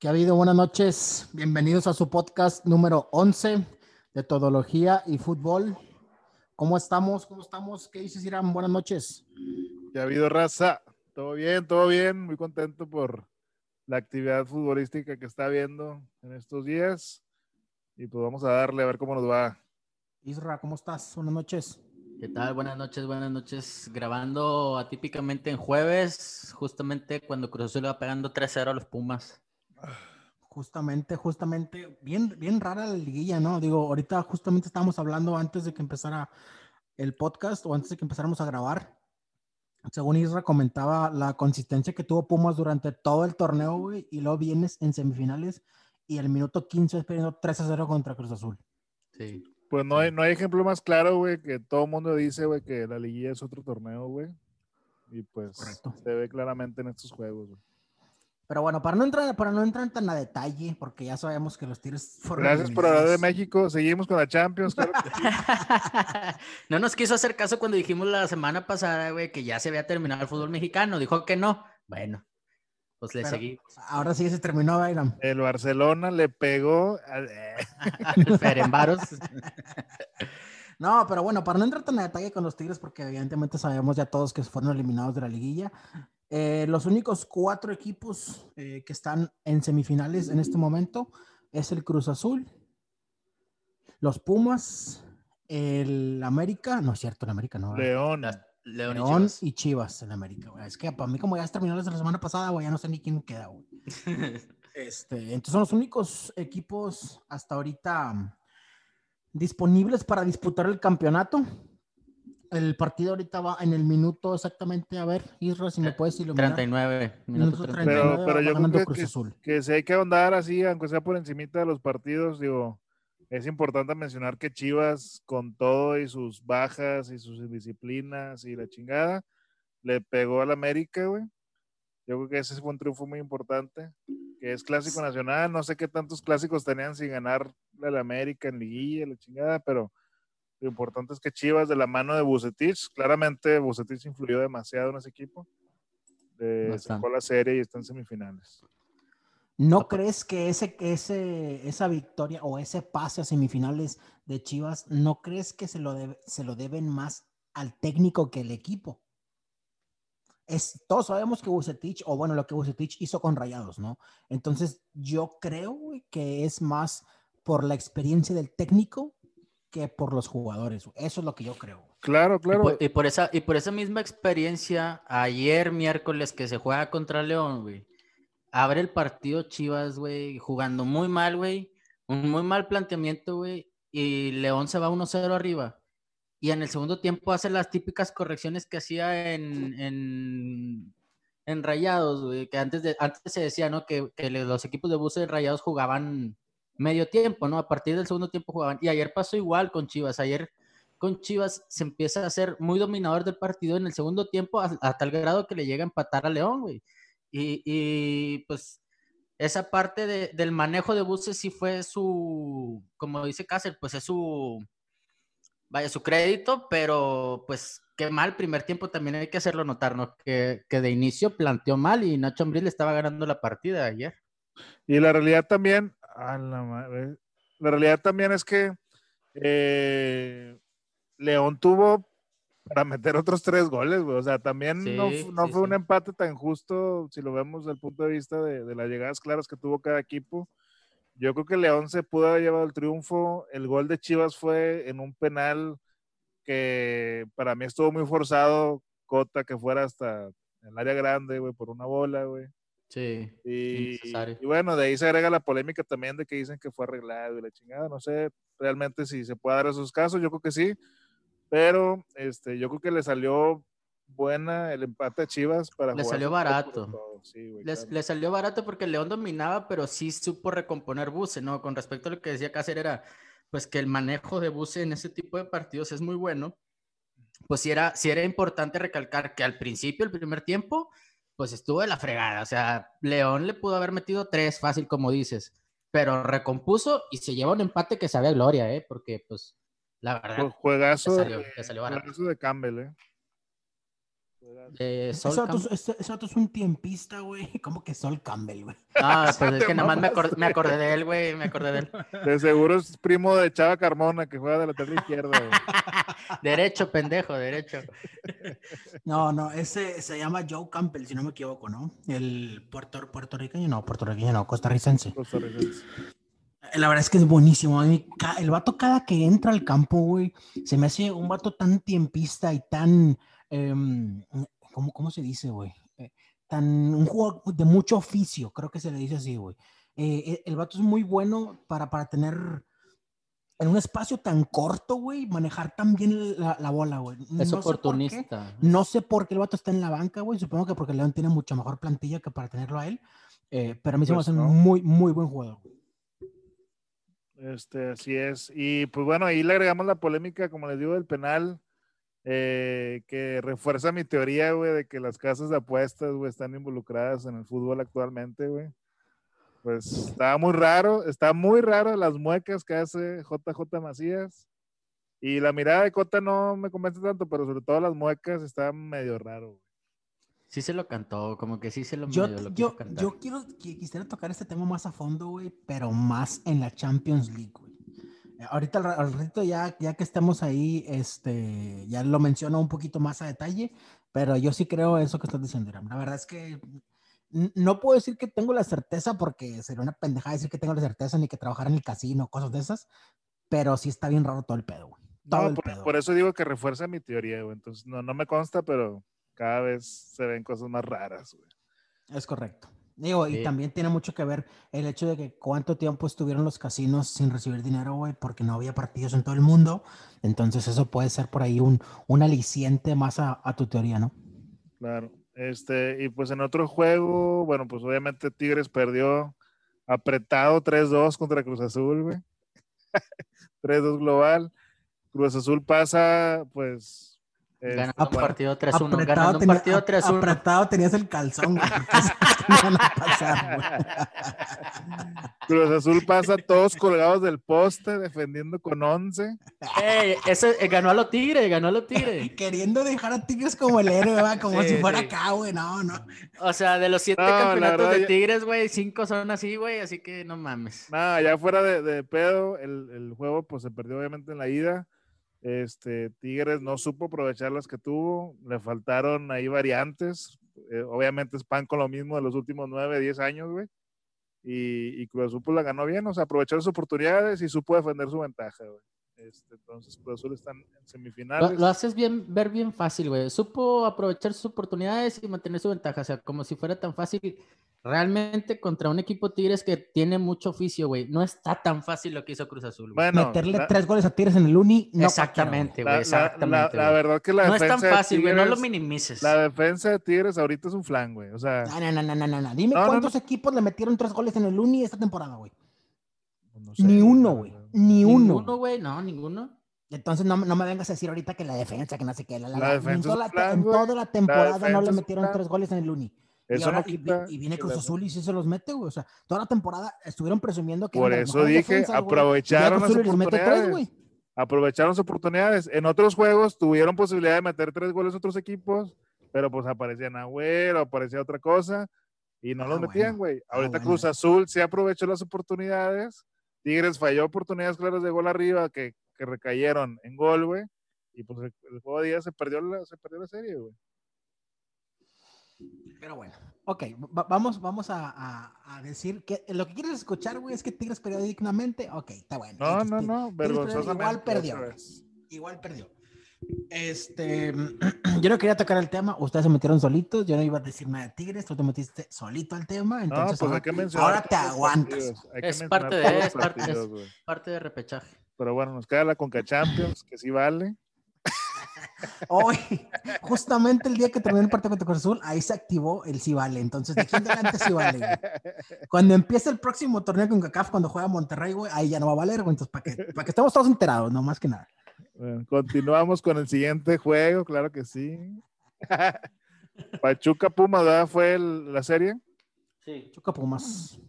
¿Qué ha habido? Buenas noches. Bienvenidos a su podcast número 11 de Todología y Fútbol. ¿Cómo estamos? ¿Cómo estamos? ¿Qué dices, Irán? Buenas noches. ¿Qué ha habido, raza? Todo bien, todo bien. Muy contento por la actividad futbolística que está habiendo en estos días. Y pues vamos a darle a ver cómo nos va. Isra, ¿cómo estás? Buenas noches. ¿Qué tal? Buenas noches, buenas noches. Grabando atípicamente en jueves, justamente cuando Cruz Azul va pegando 3-0 a los Pumas. Justamente, justamente, bien, bien rara la liguilla, ¿no? Digo, ahorita justamente estábamos hablando antes de que empezara el podcast o antes de que empezáramos a grabar. Según Isra comentaba la consistencia que tuvo Pumas durante todo el torneo, güey, y luego vienes en semifinales y el minuto 15 es perdiendo 3 0 contra Cruz Azul. Sí. Pues no hay, no hay ejemplo más claro, güey, que todo el mundo dice, güey, que la liguilla es otro torneo, güey. Y pues Correcto. se ve claramente en estos juegos, güey. Pero bueno, para no entrar, para no entrar tan a detalle, porque ya sabemos que los tiros fueron. Gracias por hablar de. México. Seguimos con la Champions. claro que no nos quiso hacer caso cuando dijimos la semana pasada, güey, que ya se había terminado el fútbol mexicano. Dijo que no. Bueno, pues le Pero- seguí Ahora sí se terminó, Bayram. El Barcelona le pegó. a- al Ferenbaros. No, pero bueno, para no entrar tan a detalle con los Tigres, porque evidentemente sabemos ya todos que fueron eliminados de la liguilla. eh, los únicos cuatro equipos eh, que están en semifinales en este momento es el Cruz Azul, los Pumas, el América, no es cierto, el América no. León. León, y León Chivas. y Chivas en América. güey. Es que para mí, como ya terminó desde la semana pasada, güey, ya no sé ni quién queda. güey. Este, entonces son los únicos equipos hasta ahorita disponibles para disputar el campeonato. El partido ahorita va en el minuto exactamente, a ver, Isra, si me puedes iluminar. 39. Minuto Minuto 39. 39, Pero- pero yo creo que- Cruz Azul. que si hay que ahondar así, aunque sea por encimita de los partidos, digo, es importante mencionar que Chivas, con todo y sus bajas y sus indisciplinas y la chingada, le pegó al América, güey. Yo creo que ese fue un triunfo muy importante, que es clásico nacional, no sé qué tantos clásicos tenían sin ganar al América en liguilla, la chingada, pero lo importante es que Chivas de la mano de Bucetich, claramente Bucetich influyó demasiado en ese equipo, eh, sacó la serie y está en semifinales. ¿No crees que ese, ese, esa victoria o ese pase a semifinales de Chivas, no crees que se lo, debe- se lo deben más al técnico que el equipo? Es, todos sabemos que Bucetich, o bueno, lo que Bucetich hizo con Rayados, ¿no? Entonces, yo creo que es más por la experiencia del técnico que por los jugadores. Eso es lo que yo creo. Claro, Y claro. por, y por esa, y por esa misma experiencia, ayer miércoles que se juega contra León, güey, abre el partido Chivas, güey, jugando muy mal, güey, un muy mal planteamiento, güey, y León se va 1-0 arriba. Y en el segundo tiempo hace las típicas correcciones que hacía en, en, en Rayados, güey, que antes, de, antes se decía, ¿no? Que, que los equipos de buses de Rayados jugaban medio tiempo, ¿no? A partir del segundo tiempo jugaban. Y ayer pasó igual con Chivas. Ayer con Chivas se empieza a ser muy dominador del partido en el segundo tiempo a, tal grado que le llega a empatar a León, güey. Y, y, pues esa parte de- del manejo de buses sí fue su, como dice Cáceres, pues es su, vaya, su crédito, pero pues qué mal primer tiempo también hay que hacerlo notar, ¿no? Que, de inicio planteó mal y Nacho Ambriz le estaba ganando la partida ayer. Y la realidad también, a la madre, la realidad también es que eh, León tuvo para meter otros tres goles, güey. O sea, también no, Sí, fu- no sí, fue un empate tan justo si lo vemos desde el punto de vista de, de las llegadas claras que tuvo cada equipo. Yo creo que León se pudo haber llevado el triunfo. El gol de Chivas fue en un penal que para mí estuvo muy forzado. Cota que fuera hasta el área grande, güey, por una bola, güey. Sí. Y, y bueno, de ahí se agrega la polémica también de que dicen que fue arreglado y la chingada. No sé realmente si se puede dar esos casos, yo creo que sí. Pero este, yo creo que le salió buena el empate a Chivas para Le jugar salió barato. Sí, güey, Les- claro. le salió barato porque León dominaba, pero sí supo recomponer Buse, ¿no? Con respecto a lo que decía Cáceres, era pues que el manejo de Buse en ese tipo de partidos es muy bueno. Pues sí era, sí era importante recalcar que al principio, el primer tiempo, pues estuvo de la fregada. O sea, León le pudo haber metido tres fácil, como dices, pero recompuso y se lleva un empate que sabe a gloria, ¿eh? Porque pues la verdad, Jue- Juegazo, le salió- de- le salió juegazo de Campbell, ¿eh? Sol vato, Campbell. es- ese- es un tiempista, güey. ¿Cómo que Sol Campbell, güey? Ah, pues es que nada más me, acordé de él, güey, me acordé de él. De seguro es primo de Chava Carmona, que juega de la lateral izquierda, güey. Derecho, pendejo, derecho. No, no, ese se llama Joe Campbell, si no me equivoco, ¿no? El puerto, puertorriqueño, no, puertorriqueño, no, costarricense. Costarricense. La verdad es que es buenísimo. El vato cada que entra al campo, güey, se me hace un vato tan tiempista y tan, em, ¿cómo, cómo se dice, güey? Eh, tan, un jugador de mucho oficio, creo que se le dice así, güey. Eh, eh, el vato es muy bueno para, para tener en un espacio tan corto, güey, manejar tan bien la, la bola, güey. Es No sé por qué, oportunista. no sé por qué el vato está en la banca, güey. Supongo que porque León tiene mucha mejor plantilla que para tenerlo a él. Eh, pero a mí se me Pues hace no. un muy, muy buen jugador. Este, así es. Y pues bueno, ahí le agregamos la polémica, como les digo, del penal, eh, que refuerza mi teoría, güey, de que las casas de apuestas, güey, están involucradas en el fútbol actualmente, güey. Pues está muy raro, está muy raro las muecas que hace JJ Macías. Y la mirada de Cota no me convence tanto, pero sobre todo las muecas está medio raro, güey. Sí se lo cantó, como que sí se lo, Yo, medio lo yo, quiso cantar. yo quiero, qui- quisiera tocar este tema más a fondo, güey, pero más en la Champions League, güey. Ahorita, al ra- al ratito, ya, ya que estamos ahí, este, ya lo menciono un poquito más a detalle, pero yo sí creo eso que estás diciendo. La verdad es que no puedo decir que tengo la certeza, porque sería una pendejada decir que tengo la certeza ni que trabajar en el casino, cosas de esas, pero sí está bien raro todo el pedo, güey. Todo No, el por, pedo. por eso digo que refuerza mi teoría, güey. Entonces, no, no me consta, pero cada vez se ven cosas más raras, güey. Es correcto. Digo, y también tiene mucho que ver el hecho de que cuánto tiempo estuvieron los casinos sin recibir dinero, güey, porque no había partidos en todo el mundo. Entonces eso puede ser por ahí un, un aliciente más a, a tu teoría, ¿no? Claro. Este, y pues en otro juego, bueno, pues obviamente Tigres perdió apretado 3-2 contra Cruz Azul, güey. 3-2 global. Cruz Azul pasa, pues. Ganando este, un bueno, partido 3-1. Apretado Ganando un partido ap- 3-1. apretado tenías el calzón, güey, iban a pasar, güey. Cruz Azul pasa todos colgados del poste, defendiendo con 11. Ey, ese, eh, ganó a los Tigres, ganó a los Tigres. Queriendo dejar a Tigres como el héroe, ¿verdad? como Sí, si fuera sí. acá, güey. No, no. O sea, de los siete No, campeonatos de Tigres, güey, cinco son así, güey, así que no mames. Nada, ya fuera de, de pedo, el, el juego pues se perdió obviamente en la ida. Este, Tigres no supo aprovechar las que tuvo, le faltaron ahí variantes. eh, obviamente es pan con lo mismo de los últimos 9, 10 años, güey. Y, y Cruz Azul pues, la ganó bien, o sea, aprovechó las oportunidades y supo defender su ventaja, güey. Este, entonces Cruz Azul están en Lo, semifinales. lo haces bien, ver bien fácil, güey. Supo aprovechar sus oportunidades y mantener su ventaja. O sea, como si fuera tan fácil. Realmente contra un equipo Tigres que tiene mucho oficio, güey. No está tan fácil lo que hizo Cruz Azul. güey. Bueno, Meterle la- tres goles a Tigres en el Uni, no exactamente, la, güey. Exactamente. la- verdad que la no es tan defensa fácil, güey. No lo minimices. La defensa de Tigres ahorita es un flan, güey. O sea, No, no, no, no, no, no, no. Dime No, no, cuántos equipos le metieron tres goles en el Uni esta temporada, güey. No sé, Ni uno, güey. Ni uno. Ninguno, güey. No, ninguno. Entonces no, me- no me vengas a decir ahorita que la defensa, que no sé qué. La, la- La defensa en, toda plan, en toda la temporada no defensa le metieron plan. tres goles en el Uni. Y, Eso ahora, no y y viene Cruz la- Azul y sí se los mete, güey. O sea, toda la temporada estuvieron presumiendo que Por eso dije. Y ya aprovecharon las tres, oportunidades. güey. aprovecharon sus oportunidades. En otros juegos tuvieron posibilidad de meter tres goles otros equipos, pero pues aparecían Agüero, aparecía otra cosa y no Ah, los metían, bueno. güey. Ah, Ahorita bueno. Cruz Azul sí aprovechó las oportunidades. Tigres falló oportunidades claras de gol arriba que, que recayeron en gol, güey. Y pues el, el juego de día se perdió la, se perdió la serie, güey. Pero bueno, ok, va- vamos, vamos a, a- a decir que lo que quieres escuchar, güey, es que Tigres perdió dignamente. Ok, está bueno. No, no, no, Tigres vergonzosamente. Igual perdió. Igual perdió. Este, yo no quería tocar el tema, ustedes se metieron solitos, yo no iba a decir nada de Tigres, tú te metiste solito al tema, No, entonces pues hay ahora, ahora te aguantas. Es parte de- es parte- partidos, es-. Parte de repechaje. Pero bueno, nos queda la Conca Champions, que sí vale. Hoy, justamente el día que terminó el partido contra Cruz Azul, ahí se activó el sí vale. Entonces, de aquí en adelante sí vale. güey. Cuando empiece el próximo torneo con CACAF, cuando juega Monterrey, güey, ahí ya no va a valer, güey. Entonces, para que, para que estemos todos enterados, no más que nada. Bueno, continuamos con el siguiente juego, claro que sí. Pachuca Pumas, ¿verdad? Fue el- la serie. Sí. Chuca Pumas.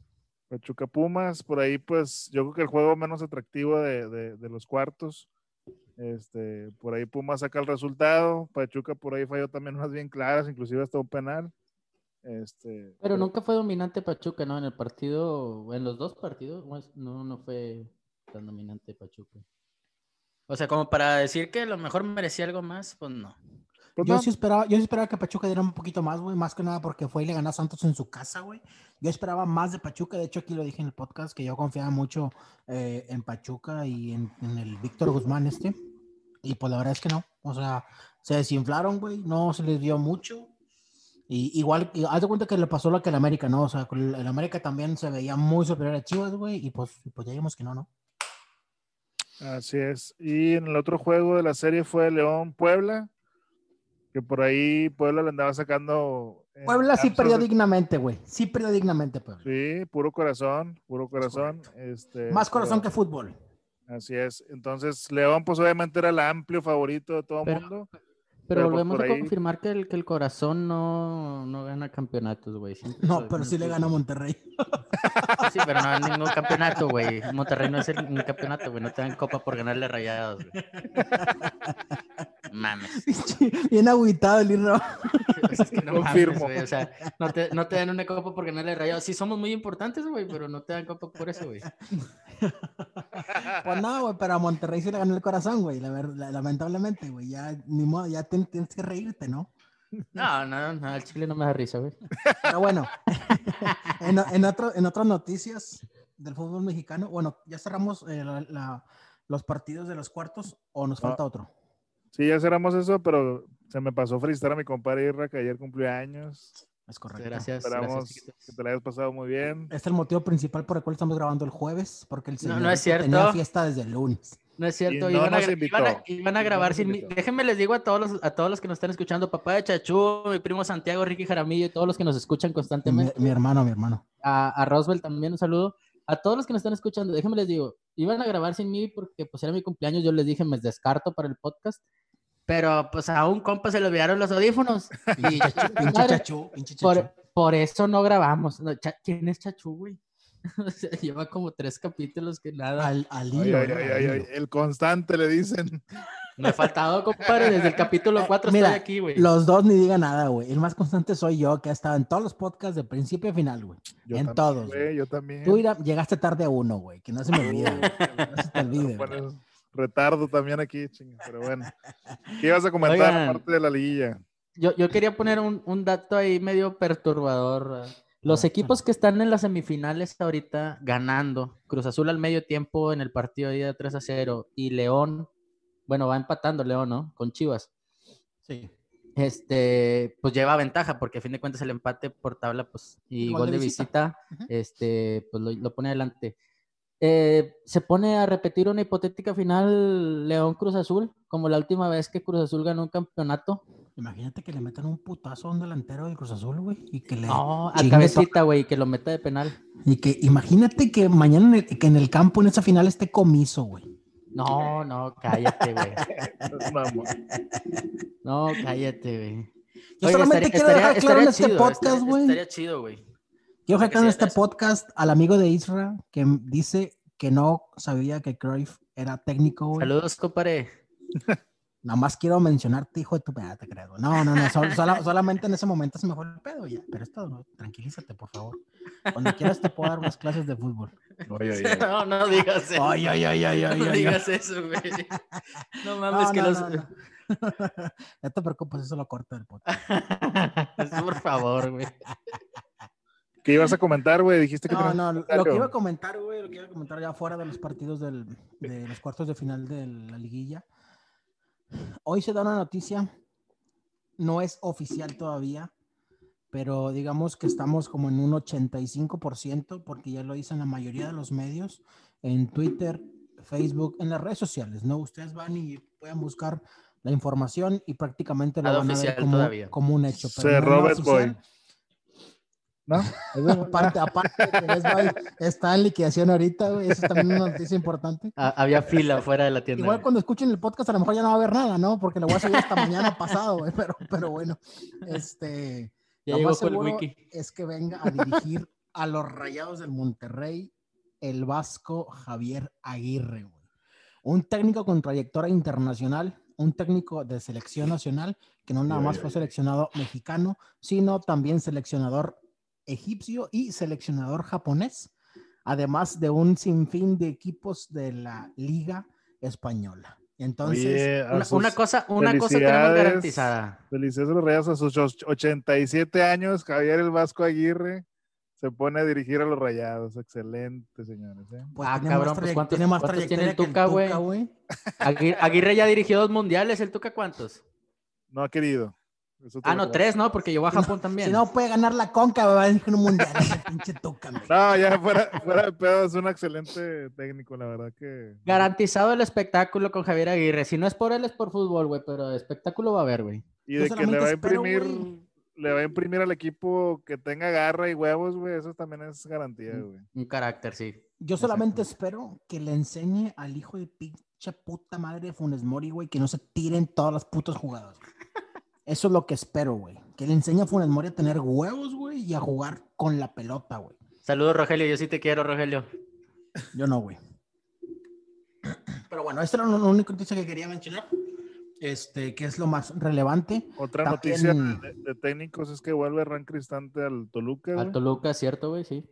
Pachuca Pumas, por ahí pues yo creo que el juego menos atractivo de, de- de los cuartos. Este, por ahí Puma saca el resultado. Pachuca por ahí falló también unas bien claras, inclusive hasta un penal. Este, Pero nunca fue dominante Pachuca, ¿no? En el partido, en los dos partidos, no, no fue tan dominante Pachuca. O sea, como para decir que a lo mejor merecía algo más, pues no. Pues yo, sí esperaba, yo sí esperaba que Pachuca diera un poquito más, güey, más que nada porque fue y le ganó a Santos en su casa, güey. Yo esperaba más de Pachuca, de hecho aquí lo dije en el podcast, que yo confiaba mucho eh, en Pachuca y en, el Víctor Guzmán este. Y pues la verdad es que no, o sea, se desinflaron, güey, no se les dio mucho. Y igual, haz de cuenta que le pasó lo que el América, ¿no? O sea, el América también se veía muy superior a Chivas, güey, y pues, pues ya vimos que no, ¿no? Así es. Y en el otro juego de la serie fue León Puebla que por ahí Puebla le andaba sacando. Puebla sí perdió dignamente, güey. Sí perdió dignamente, Puebla. Sí, puro corazón, puro corazón. Este, Más corazón que fútbol. Así es. Entonces, León, pues obviamente era el amplio favorito de todo el mundo. Pero, pues, volvemos a confirmar que el, que el corazón no, campeonatos, güey. No, pero sí le gana a Monterrey. Sí, pero no ningún campeonato, güey. Monterrey no es el, un campeonato, güey. No te dan copa por ganarle rayados, güey. Mames. Bien agüitado el Irro. es que no Confirmo. o sea, no te, no te, dan una copa por ganarle rayados. Sí, somos muy importantes, güey, pero no te dan copa por eso, güey. Pues no, güey, pero a Monterrey sí le ganó el corazón, güey. lamentablemente, güey. Ya, ni modo, ya tienes que reírte, ¿no? No, no, no, el chile no me da risa, güey. Pero bueno, en, en, otro, en otras noticias del fútbol mexicano, bueno, ya cerramos eh, los partidos de los cuartos o nos falta otro. Sí, ya cerramos eso, pero se me pasó felicitar a mi compadre Irra que ayer cumplió años. Es correcto. Gracias. Esperamos que te la hayas pasado muy bien. Este es el motivo principal por el cual estamos grabando el jueves, porque el señor no, es cierto. tenía fiesta desde el lunes. No es cierto. iban, a, grabar sin mí. Déjenme les digo a todos, los, a todos los que nos están escuchando, papá de Chachú, mi primo Santiago, Ricky Jaramillo y todos los que nos escuchan constantemente. Mi, hermano, mi hermano. A, a Roswell también un saludo. A todos los que nos están escuchando, déjenme les digo, iban a grabar sin mí porque pues era mi cumpleaños, yo les dije, me descarto para el podcast. Pero pues a un compa se le olvidaron los audífonos. pinche chachu, pinche chachu. Por, eso no grabamos. ¿Quién es Chachu, güey? lleva como tres capítulos que nada. Al, al el constante le dicen. Me ha faltado, compadre, desde el capítulo 4 Mira, estoy aquí, güey. Los dos ni digan nada, güey. El más constante soy yo, que ha estado en todos los podcasts de principio a final, güey. En todos. Güey, yo también. Tú llegaste tarde a uno, güey. Que no se me olvide, güey. No se te olvide. retardo también aquí, pero bueno. ¿Qué ibas a comentar aparte de la liguilla? Yo, yo quería poner un, un, dato ahí medio perturbador. Los equipos que están en las semifinales ahorita ganando, Cruz Azul al medio tiempo en el partido de 3 a 0 y León, bueno, va empatando León, ¿no? Con Chivas. Sí. Este, pues lleva ventaja porque a fin de cuentas el empate por tabla, pues, y gol, de visita, este, pues lo, lo pone adelante. Eh, se pone a repetir una hipotética final León Cruz Azul, como la última vez que Cruz Azul ganó un campeonato. Imagínate que le metan un putazo a un delantero del Cruz Azul, güey, y que le No, a cabecita, güey, que lo meta de penal. Y que imagínate que mañana en el, que en el campo en esa final esté comiso, güey. No, no, cállate, güey. no, cállate, güey. Yo solamente quiero dejar claro en este podcast, güey. Estaría chido, güey. Quiero dejar en este podcast al amigo de Isra que dice que no sabía que Cruyff era técnico. Güey. Saludos, compadre. Nada más quiero mencionarte, hijo de tu pedo, te creo. No, no, no, solamente en ese momento se me fue el pedo ya. Pero esto, no, tranquilízate, por favor. Cuando quieras te puedo dar unas clases de fútbol. No, no digas eso. Ay, ay, ay, ay, ay, no digas eso, güey. No mames, que los. No te preocupes, eso lo corto del podcast. por favor, güey. ¿Qué ibas a comentar, güey? Dijiste que... No, no, lo que iba a comentar, güey, lo que iba a comentar ya fuera de los partidos del, de los cuartos de final de la liguilla. Hoy se da una noticia, no es oficial todavía, pero digamos que estamos como en un 85% porque ya lo dicen la mayoría de los medios, en Twitter, Facebook, en las redes sociales, ¿no? Ustedes van y pueden buscar la información y prácticamente lo van a ver como, como, un hecho. Pero no Boy. ¿No? aparte, aparte está en liquidación ahorita, güey. Eso también es una noticia importante. Ah, había fila fuera de la tienda. Igual cuando escuchen el podcast a lo mejor ya no va a haber nada, ¿no? Porque lo voy a subir hasta mañana pasado, güey. Pero, pero bueno, este... Ya lo más seguro es que venga a dirigir a los Rayados del Monterrey el vasco Javier Aguirre, güey. Un técnico con trayectoria internacional, un técnico de selección nacional, que no nada más fue seleccionado mexicano, sino también seleccionador egipcio y seleccionador japonés, además de un sinfín de equipos de la Liga Española. Entonces, Oye, Una, sus- una cosa, una cosa tenemos garantizada. Felicidades a los Rayos a sus och- 87 años. Javier el Vasco Aguirre se pone a dirigir a los Rayados. Excelente, señores. ¿eh? pues, Ah, tiene cabrón, más, pues, ¿cuántos- tiene más cuántos tiene el Tuca, güey? Tuca, güey. Agui- Aguirre ya dirigió dos mundiales, ¿el Tuca cuántos? No ha querido. Ah, no, tres, ¿no? Porque llegó a Japón también. Si no puede ganar la conca, va a dirigir un mundial. ese pinche Tuca, güey. No, ya fuera, fuera de pedo, es un excelente técnico, la verdad que. Garantizado el espectáculo con Javier Aguirre. Si no es por él, es por fútbol, güey, pero espectáculo va a haber, güey. Y de que le va a imprimir, le va a imprimir al equipo que tenga garra y huevos, güey. Eso también es garantía, güey. Un carácter, sí. Yo solamente espero que le enseñe al hijo de pinche puta madre de Funes Mori, güey, que no se tiren todas las putas jugadas. güey. Eso es lo que espero, güey. Que le enseñe a Funes Mori a tener huevos, güey, y a jugar con la pelota, güey. Saludos, Rogelio. Yo sí te quiero, Rogelio. Yo no, güey. Pero bueno, esta era la única noticia que quería mencionar. Este, que es lo más relevante. Otra También- noticia de, de técnicos es que vuelve Ran Cristante al Toluca, güey. Al Toluca, ¿cierto, güey? Sí.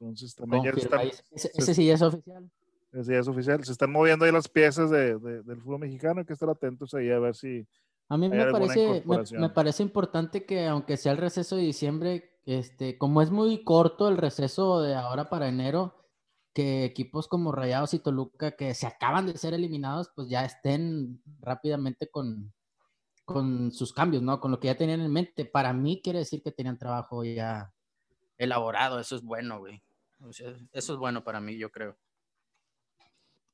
Entonces también ya están. Ese, ese sí es oficial. ese ya es oficial. Se están moviendo ahí las piezas de, de- del fútbol mexicano. Hay que estar atentos ahí a ver si. A mí me parece, me, parece importante que aunque sea el receso de diciembre, este, como es muy corto el receso de ahora para enero, que equipos como Rayados y Toluca que se acaban de ser eliminados, pues ya estén rápidamente con, con sus cambios, ¿no? Con lo que ya tenían en mente. Para mí quiere decir que tenían trabajo ya elaborado, eso es bueno, güey. O sea, eso es bueno para mí, yo creo.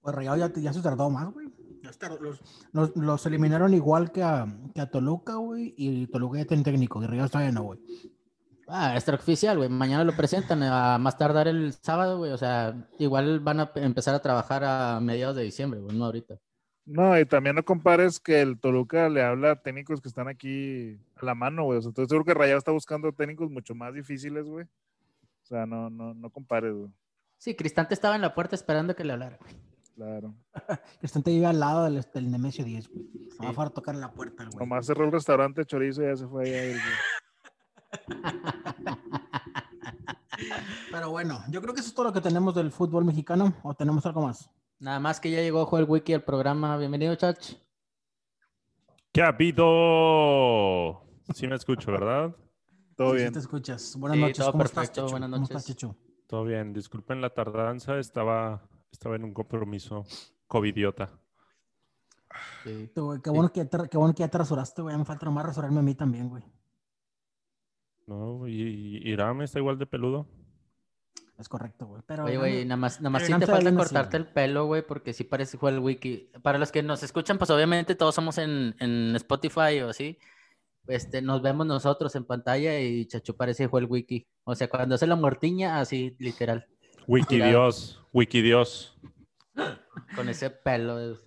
Pues Rayado ya, ya se tardó más, güey. Los, los- los eliminaron igual que a, que a Toluca, güey, y Toluca ya tiene técnico, y Rayado todavía no, güey. Ah, extraoficial, güey. Mañana lo presentan, a más tardar el sábado, güey. O sea, igual van a pe- empezar a trabajar a mediados de diciembre, güey, no ahorita. No, y también no compares que el Toluca le habla a técnicos que están aquí a la mano, güey. O sea, estoy seguro que Rayado está buscando técnicos mucho más difíciles, güey. O sea, no, no, no compares, güey. Sí, Cristante estaba en la puerta esperando que le hablara, güey. Claro. Cristante vive al lado del, del Nemesio 10, güey. Va a Sí. fuera a tocar la puerta, güey. Nomás cerró el restaurante Chorizo y ya se fue allá. el- Pero bueno, yo creo que eso es todo lo que tenemos del fútbol mexicano, o tenemos algo más. Nada más que ya llegó Joel Wiki al programa. Bienvenido, Chach. ¿Qué ha habido? Sí me escucho, ¿verdad? Todo Sí, bien. te escuchas. Buenas Sí, noches. todo ¿Cómo perfecto, estás, buenas ¿Cómo estás. Checho? Todo bien. Disculpen la tardanza, estaba, estaba en un compromiso covidiota. Sí. Tú, güey, Qué bueno, que te, qué bueno que ya te rasuraste, güey. Me falta nomás rasurarme a mí también, güey. ¿No? ¿Y, y Iram está igual de peludo? Es correcto, güey. Pero Oye, güey, nada más, nada más sí te falta así, cortarte el pelo, güey, porque sí parece Joel Wiki. Para los que nos escuchan, pues obviamente todos somos en, en Spotify o así. Este, nos vemos nosotros en pantalla y Chacho parece Joel Wiki. O sea, cuando hace la muertiña, así, literal. Wikidios, Wikidios. Con ese pelo.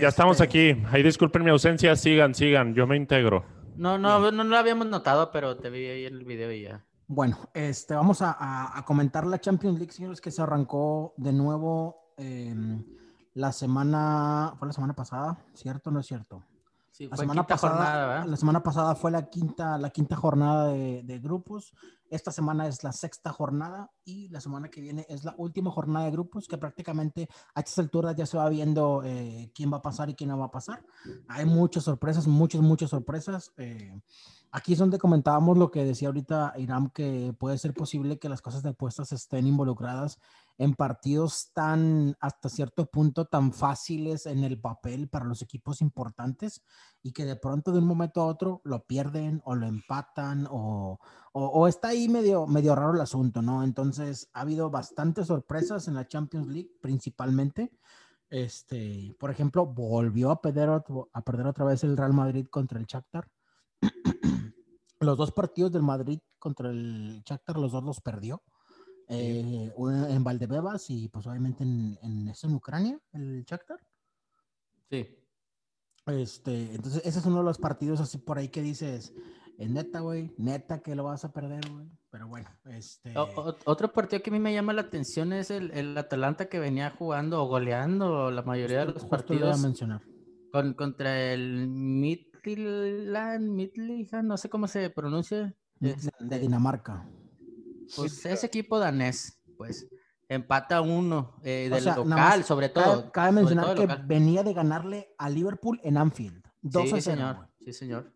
Ya estamos Este, aquí. Ahí disculpen mi ausencia, sigan, sigan. Yo me integro. No, no, no, lo habíamos notado, pero te vi ahí en el video y ya. Bueno, este, vamos a, a- a comentar la Champions League, señores, que se arrancó de nuevo em, la semana, fue la semana pasada, ¿cierto o no es cierto? Sí, La semana, pasada, jornada, ¿verdad? la semana pasada fue la quinta, la quinta jornada de, de grupos. Esta semana es la sexta jornada y la semana que viene es la última jornada de grupos que prácticamente a estas alturas ya se va viendo eh, quién va a pasar y quién no va a pasar. Hay muchas sorpresas, muchas, muchas sorpresas. eh, aquí es donde comentábamos lo que decía ahorita Iram, que puede ser posible que las cosas de apuestas estén involucradas en partidos tan, hasta cierto punto, tan fáciles en el papel para los equipos importantes y que de pronto de un momento a otro lo pierden o lo empatan o, o, está ahí medio, medio raro el asunto, ¿no? Entonces ha habido bastantes sorpresas en la Champions League principalmente. Este, por ejemplo, volvió a perder, a perder otra vez el Real Madrid contra el Shakhtar. Los dos partidos del Madrid contra el Shakhtar, los dos los perdió. Eh, uno en Valdebebas y pues obviamente en, en, ¿es en Ucrania, el Shakhtar. Sí. Este, entonces, ese es uno de los partidos así por ahí que dices, Es neta, güey. Neta que lo vas a perder, güey. Pero bueno, este. O- o- otro partido que a mí me llama la atención es el, el Atalanta que venía jugando o goleando la mayoría de los justo lo iba a partidos mencionar. con, contra el Midtjylland, Midtjylland, no sé cómo se pronuncia. De, este, de Dinamarca. pues ese equipo danés, pues empata uno eh, O del sea, local, más sobre todo. cabe mencionar todo que local. venía de ganarle a Liverpool en Anfield. 2 sí, a 0. señor. Sí, señor.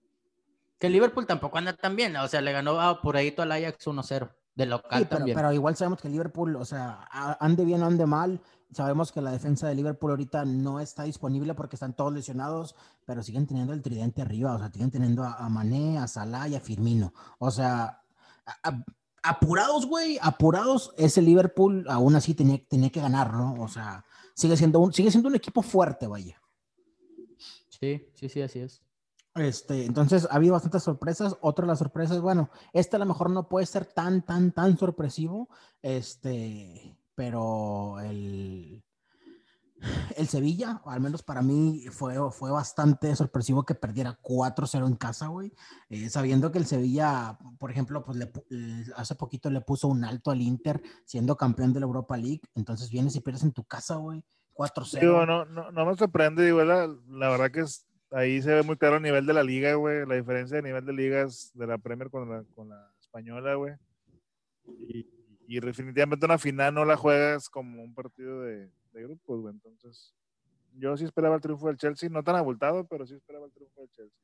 Que el Liverpool tampoco anda tan bien, o sea, le ganó a por ahí todo al Ajax 1-0, de local Sí, pero, también. pero igual sabemos que Liverpool, o sea, ande bien o ande mal, sabemos que la defensa de Liverpool ahorita no está disponible porque están todos lesionados, pero siguen teniendo el tridente arriba, o sea, siguen teniendo a, a Mané, a Salah y a Firmino. O sea, a- a- apurados, güey, apurados, ese Liverpool aún así tenía, tenía que ganar, ¿no? O sea, sigue siendo un, sigue siendo un equipo fuerte, vaya. Sí, sí, sí, así es. Este, entonces ha habido bastantes sorpresas. Otra de las sorpresas, bueno, este a lo mejor no puede ser tan, tan, tan sorpresivo. Este, pero el, el Sevilla, al menos para mí, fue, fue bastante sorpresivo que perdiera 4-0 en casa, güey. Eh, sabiendo que el Sevilla, por ejemplo, pues le eh, hace poquito le puso un alto al Inter siendo campeón de la Europa League. Entonces vienes y pierdes en tu casa, güey. 4-0. Digo, no, no, no me sorprende, digo, la, la verdad que es, ahí se ve muy claro el nivel de la liga, güey, la diferencia de nivel de ligas de la Premier con la, con la española, güey. Y, y definitivamente una final no la juegas como un partido de, de grupos, güey. Entonces, yo sí esperaba el triunfo del Chelsea, no tan abultado, pero sí esperaba el triunfo del Chelsea.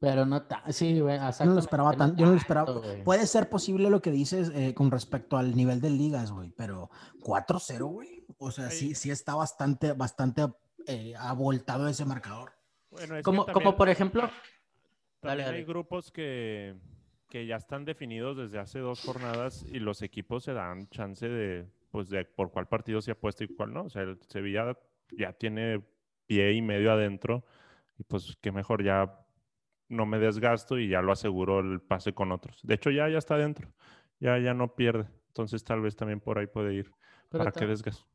Pero no tan, sí, güey, Yo no lo esperaba tan, yo no lo esperaba. tanto. Puede ser posible lo que dices eh, con respecto al nivel de ligas, güey, pero 4-0, güey. O sea, sí, sí está bastante, bastante eh, abultado ese marcador. Bueno, es que Como, como por ejemplo, También dale. hay grupos que, que ya están definidos desde hace dos jornadas y los equipos se dan chance de, pues, de por cuál partido se apuesta y cuál no. O sea, el Sevilla ya tiene pie y medio adentro y pues qué mejor ya no me desgasto y ya lo aseguro el pase con otros. De hecho, ya, ya está adentro. Ya, ya no pierde. Entonces tal vez también por ahí puede ir. pero ¿Para qué desgasto?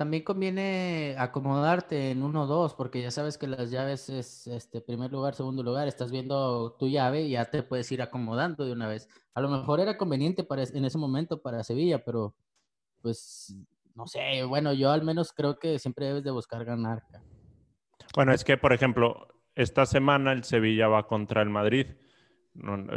También conviene acomodarte en uno o dos, porque ya sabes que las llaves es este primer lugar, segundo lugar, estás viendo tu llave y ya te puedes ir acomodando de una vez. A lo mejor era conveniente para en ese momento para Sevilla, pero pues no sé, bueno, yo al menos creo que siempre debes de buscar ganar. Bueno, es que, por ejemplo, esta semana el Sevilla va contra el Madrid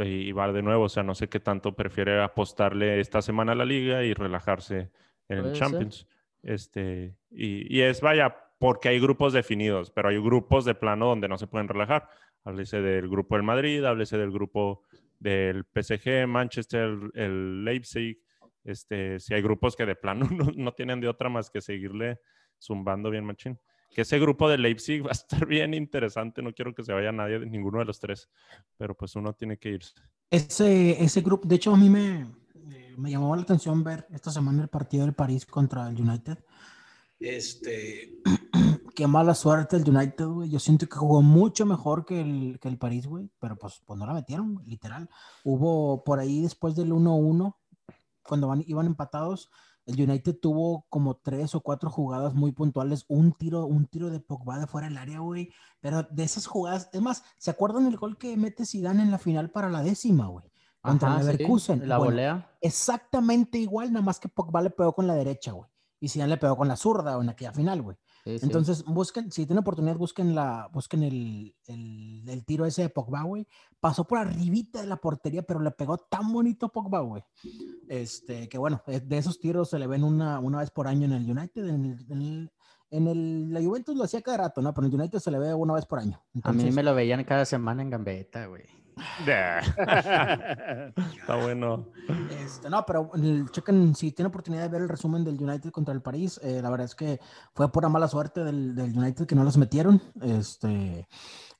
y va de nuevo. O sea, no sé qué tanto prefiere apostarle esta semana a la liga y relajarse en el ser. Este, y, y es, vaya, porque hay grupos definidos, pero hay grupos de plano donde no se pueden relajar. Háblese del grupo del Madrid, háblese del grupo del PSG, Manchester, el Leipzig. Este, si hay grupos que de plano no, no tienen de otra más que seguirle zumbando bien machín que ese grupo de Leipzig va a estar bien interesante. No quiero que se vaya nadie ninguno de los tres, pero pues uno tiene que irse. Ese, ese grupo, de hecho, a mí me, eh, me llamó la atención ver esta semana el partido del París contra el United. Este, qué mala suerte el United, güey. Yo siento que jugó mucho mejor que el, que el París, güey, pero pues, pues no la metieron, literal. Hubo por ahí después del 1-1, cuando iban empatados, el United tuvo como tres o cuatro jugadas muy puntuales, un tiro, un tiro de Pogba de fuera del área, güey. Pero de esas jugadas, es más, ¿se acuerdan el gol que mete Zidane en la final para la décima, güey? Contra Ajá, el sí, Leverkusen. la Bueno, volea. exactamente igual, nada más que Pogba le pegó con la derecha, güey. Y Zidane le pegó con la zurda en aquella final, güey. Sí, sí. Entonces, busquen, si tienen oportunidad, busquen, la, busquen el, el, el tiro ese de Pogba, güey. Pasó por arribita de la portería, pero le pegó tan bonito a Pogba, güey. Este, que bueno, de esos tiros se le ven una, una vez por año en el United. En el, en el, en el- la Juventus lo hacía cada rato, ¿no? Pero en el United se le ve una vez por año. a mí me lo veían cada semana en Gambetta, güey. Está bueno. Este, no, pero el- chequen, si tienen oportunidad de ver el resumen del United contra el París, eh, la verdad es que fue pura mala suerte del, del United que no los metieron. Este,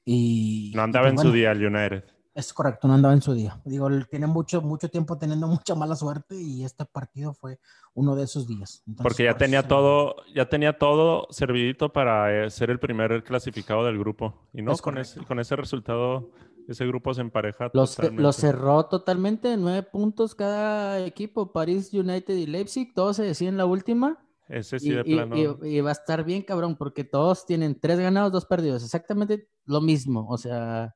y, No y andaba pues en bueno, su día el United. Es correcto, no andaba en su día. Digo, tiene mucho, mucho tiempo teniendo mucha mala suerte y este partido fue uno de esos días. Entonces, Porque ya por tenía eso- todo, ya tenía todo servidito para eh, ser el primer clasificado del grupo. Y no, Es con ese, con ese resultado, ese grupo se empareja Los, los cerró totalmente, nueve puntos cada equipo, París, United y Leipzig, todos se deciden la última. Ese Y, sí, de y- plano. y- y va a estar bien cabrón, porque todos tienen tres ganados, dos perdidos, exactamente lo mismo. O sea,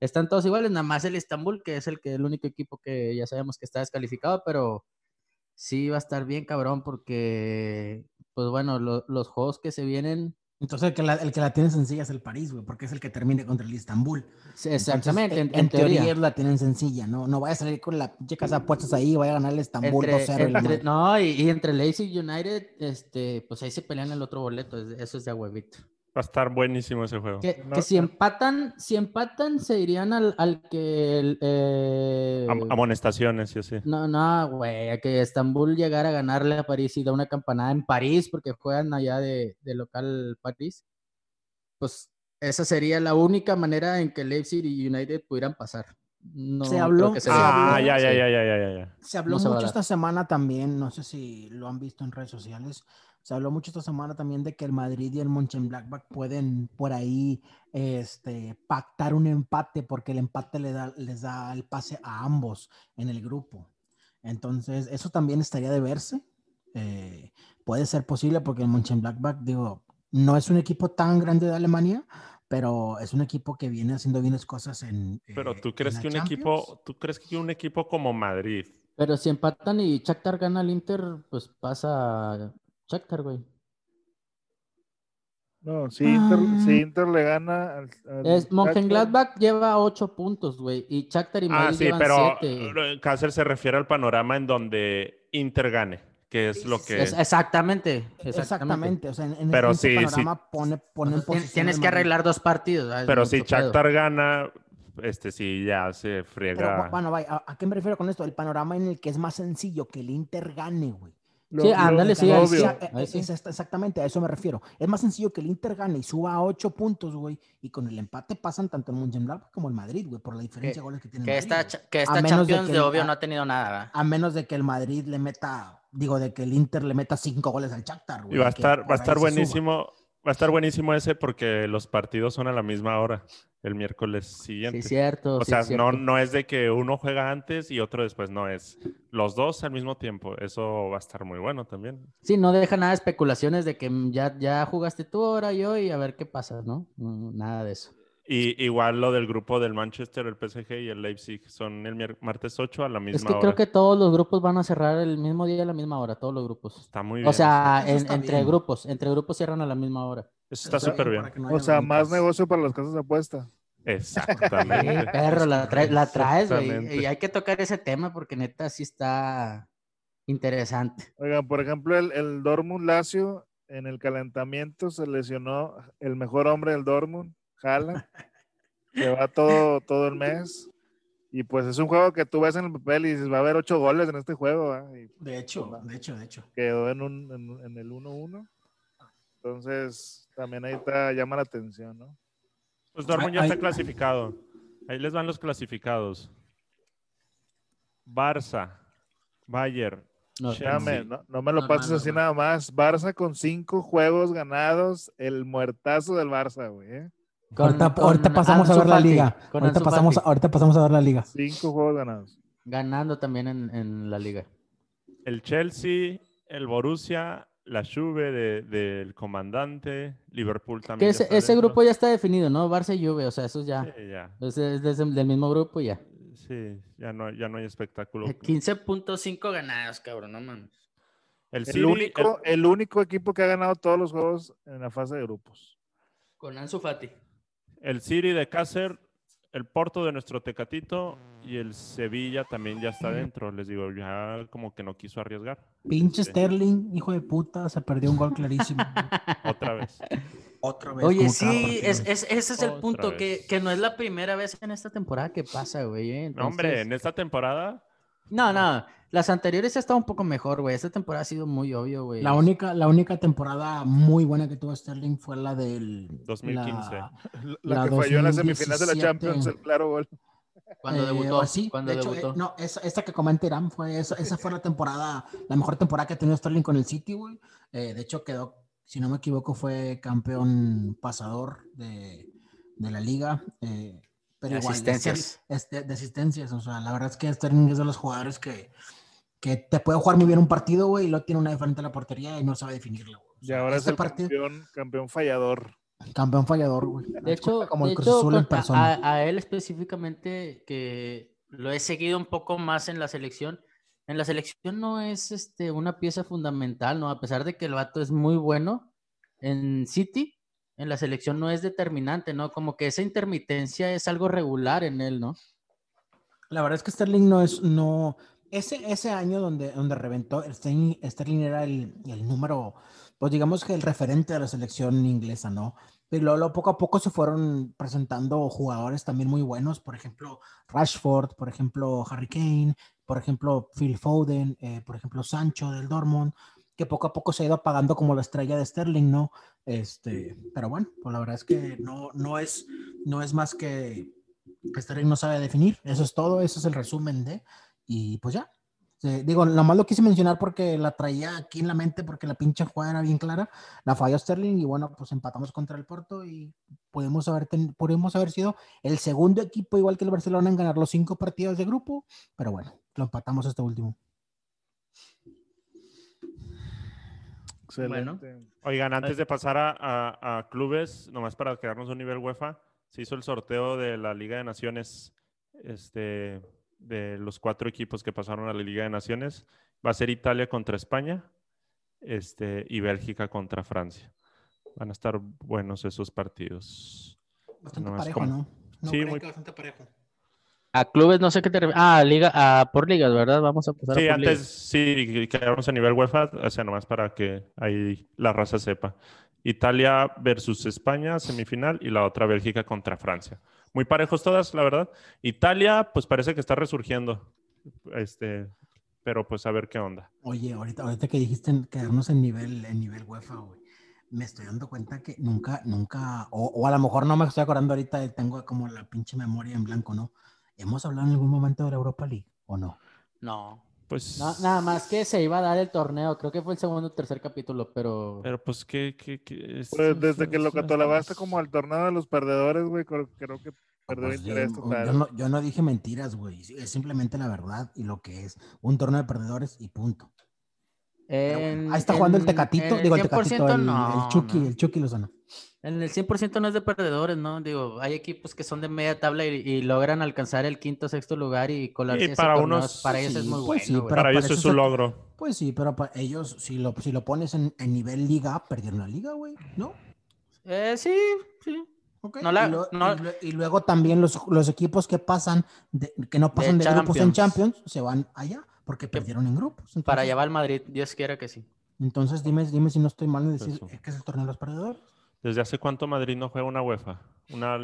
Están todos iguales, nada más el Istanbul, que es el que el único equipo que ya sabemos que está descalificado, pero sí va a estar bien cabrón porque, pues bueno, lo- los juegos que se vienen, Entonces el que, la, el que la tiene sencilla es el París, güey, porque es el que termine contra el sí, Entonces, exactamente, en, en, en en teoría. la tienen sencilla, ¿no? No vaya a salir con la pinche casa de apuestas ahí y vaya a ganar el Entre, 2-0. y la entre- madre. no, y, y entre Leipzig United, este, pues ahí se pelean el otro boleto, es- eso es de a huevito. Va a estar buenísimo ese juego. Que, No, que si empatan, si empatan, se irían al, al que el, eh, Am- amonestaciones y así. No, no, güey, a que Estambul llegara a ganarle a París y da una campanada en París porque juegan allá de, de local París, pues esa sería la única manera en que Leipzig y United pudieran pasar. No Se habló- que se Ah, habló- ya, ya, sí. ya, ya, ya, ya. Se habló No se mucho esta semana también, no sé si lo han visto en redes sociales, se habló mucho esta semana también de que el Madrid y el Mönchengladbach pueden por ahí este, pactar un empate porque el empate le da, les da el pase a ambos en el grupo. Entonces, eso también estaría de verse. Eh, puede ser posible porque el Mönchengladbach, digo, no es un equipo tan grande de Alemania, pero es un equipo que viene haciendo bien las cosas en. Pero eh, tú en crees que un Champions. equipo, tú crees que un equipo como Madrid, Pero si empatan y Shakhtar gana al Inter, pues pasa Shakhtar, güey. No, si Inter, Ah. si Inter le gana al, al Es, Mönchengladbach lleva ocho puntos, güey, y Shakhtar y Ah, Madrid sí, llevan pero siete. eh, Cáceres se refiere al panorama en donde Inter gane, que es Sí, lo sí, que... Es- exactamente, exactamente. Exactamente, o sea, en, en Pero sí, sí. panorama pone, pone en posición Tienes que arreglar dos partidos. ah, Pero si pedo. Shakhtar gana, este sí ya se Pero, friega. bueno, vaya, ¿a, a qué me refiero con esto? El panorama en el que es más sencillo que el Inter gane, güey. Lo- Sí, ándale, sí, sí. sí. exactamente, a eso me refiero. Es más sencillo que el Inter gane y suba a ocho puntos, güey, y con el empate pasan tanto el Mönchengladbach como el Madrid, güey, por la diferencia de goles que tiene el Que Madrid, esta, que A esta de Champions que de el- obvio a- no ha tenido nada. ¿verdad? A menos de que el Madrid le meta, digo, de que el Inter le meta cinco goles al Shakhtar, güey. Y va a estar, va a estar suba. buenísimo, va a estar buenísimo ese porque los partidos son a la misma hora, el miércoles siguiente. Sí, cierto. o sí, sea, cierto. no, no es de que uno juega antes y otro después, no es los dos al mismo tiempo. Eso va a estar muy bueno también. Sí, no deja nada de especulaciones de que mm, ya, ya jugaste tú ahora yo y a ver qué pasa. No, Nada de eso. Y igual lo del grupo del Manchester, el PSG y el Leipzig son el martes 8 a la misma Es que hora. creo que todos los grupos van a cerrar el mismo día a la misma hora, todos los grupos. Está muy bien. O sea, en- entre bien. grupos, entre grupos cierran a la misma hora. eso está súper bien. no O sea, más negocio para las casas de apuesta. Exactamente. Sí, perro, la, trae- la traes, güey. Y hay que tocar ese tema porque neta sí está interesante. Oigan, por ejemplo, el, el Dortmund Lazio en el calentamiento se lesionó el mejor hombre del Dortmund, Haaland. Se va todo, todo el mes. Y pues es un juego que tú ves en el papel y dices, va a haber ocho goles en este juego. Y De hecho, de hecho, de hecho. quedó en, un, en, en el 1-1. Entonces, también ahí está, llama la atención, ¿no? Pues Dortmund ya está ay. clasificado. Ahí les van los clasificados. Barça, Bayern, No, Espérame, sí. no, no me lo pases así nada más. Barça con cinco juegos ganados, el muertazo del Barça, güey. ¿eh? Con- ahorita, con ahorita pasamos a ver la liga. Ahorita Ansu pasamos, a- Fati. ahorita pasamos a ver la liga. Cinco juegos ganados. Ganando también en, en la liga. el Chelsea, el Borussia, la Juve de- del comandante, Liverpool también. Que ese, grupo ya está definido, ¿no? Barça y Juve, o sea, eso ya. Sí, ya. Es, es desde- del mismo grupo y ya. Sí, ya no, ya no hay espectáculo. 15.5 ganados, cabrón, no mames. El, único, el único equipo que ha ganado todos los juegos en la fase de grupos. Con Ansu Fati. El, City de Cácer, el Porto de nuestro Tecatito y el Sevilla también ya está dentro. Les digo, ya como que no quiso arriesgar. Pinche Sí. Sterling, hijo de puta, se perdió un gol clarísimo. Otra vez. Otra vez. Oye, sí, es, es- ese es el Otra punto, que, no es la primera vez en esta temporada que pasa, güey. ¿eh? No, hombre, en esta temporada No, no, las anteriores ha estado un poco mejor, güey. Esta temporada ha sido muy obvio, güey. La única, la única temporada muy buena que tuvo Sterling fue la del 2015. la- La, La que falló en la semifinal de la 2017. Champions, el claro gol. Cuando eh, debutó. sí, cuando de hecho, debutó. eh, no, esa, esta que comenta Irán fue esa, esa fue la temporada, la mejor temporada que ha tenido Sterling con el City, güey. Eh, de hecho, quedó, si no me equivoco, fue campeón pasador de, de la liga. eh, pero De igual, asistencias. Sterling- este, de asistencias. O sea, la verdad es que Sterling es de los jugadores que, que te puede jugar muy bien un partido, güey, y lo tiene una de frente a la portería y no sabe definirlo. güey. O Y sea, ahora es este el partido- campeón, campeón fallador. Campeón fallador, güey. De hecho, como de el Cruz hecho, Azul en con- persona. a, a él específicamente, que lo he seguido un poco más en la selección. En la selección no es este, una pieza fundamental, ¿no? A pesar de que el vato es muy bueno en City, en la selección no es determinante, ¿no? Como que esa intermitencia es algo regular en él, ¿no? La verdad es que Sterling no es, no, ese, ese año donde, donde reventó, Sterling, Sterling era el, el número, pues digamos que el referente de la selección inglesa, ¿no? Pero luego, poco a poco se fueron presentando jugadores también muy buenos, por ejemplo, Rashford, por ejemplo, Harry Kane, por ejemplo, Phil Foden, eh, por ejemplo, Sancho del Dortmund, que poco a poco se ha ido apagando como la estrella de Sterling, ¿no? Este, pero bueno, pues la verdad es que no, no, es, no es más que Sterling no sabe definir. Eso es todo, eso es el resumen de. Y pues ya. Eh, digo, nomás lo quise mencionar porque la traía aquí en la mente porque la pinche jugada era bien clara. La falló Sterling y bueno, pues empatamos contra el Porto y podemos haber, ten- podemos haber sido el segundo equipo, igual que el Barcelona, en ganar los cinco partidos de grupo. Pero bueno, lo empatamos este último. Excelente. Oigan, antes de pasar a, a- a clubes, nomás para quedarnos a un nivel UEFA, se hizo el sorteo de la Liga de Naciones, este, de los cuatro equipos que pasaron a la Liga de Naciones. Va a ser Italia contra España, este, y Bélgica contra Francia. Van a estar buenos esos partidos. Bastante Nomás parejo, como- ¿no? No Sí, muy- que bastante parejo. A clubes, no sé qué te refieres. Ah, liga, ah, por ligas, ¿verdad? Vamos a pasar Sí, a por antes ligas. sí quedamos a nivel UEFA, o sea, nomás para que ahí la raza sepa. Italia versus España, semifinal, y la otra Bélgica contra Francia. Muy parejos todas, la verdad. Italia, pues parece que está resurgiendo. Este, pero pues a ver qué onda. Oye, ahorita, ahorita que dijiste en- quedarnos en nivel, en nivel UEFA, güey, me estoy dando cuenta que nunca, nunca, o, o a lo mejor no me estoy acordando ahorita, y tengo como la pinche memoria en blanco, ¿no? ¿Hemos hablado en algún momento de la Europa League o no? No. Pues, No, Nada más que se iba a dar el torneo. Creo que fue el segundo o tercer capítulo, pero. pero pues qué, qué, qué es- Pues desde que lo catalogaste como al torneo de los perdedores, güey, creo, creo que perdió Pues, interés yo, total. yo no, yo no dije mentiras, güey, es simplemente la verdad y lo que es un torneo de perdedores y punto. Bueno, ahí está jugando el Tecatito, digo el 100% Tecatito, el, no, el Chucky, no. el Chucky Lozano. En el 100% no es de perdedores, ¿no? Digo, hay equipos que son de media tabla y, y logran alcanzar el quinto o sexto lugar y colarse ese para torneo, unos- para ellos es muy pues bueno, pero Para ellos para es eso su logro. Pues sí, pero pa- ellos, si lo, si lo pones en, en nivel liga, perdieron la liga, güey, ¿no? Eh, sí, sí. Ok, No la- y, luego, no- y lue- y luego también los, los equipos que pasan, de- que no pasan de, grupos en Champions. Se van allá porque perdieron en grupos. Para allá va el Madrid, Dios quiera que sí. Entonces dime, dime si no estoy mal en decir Eso. que es el torneo de los perdedores. ¿Desde hace cuánto Madrid no juega una UEFA? Una,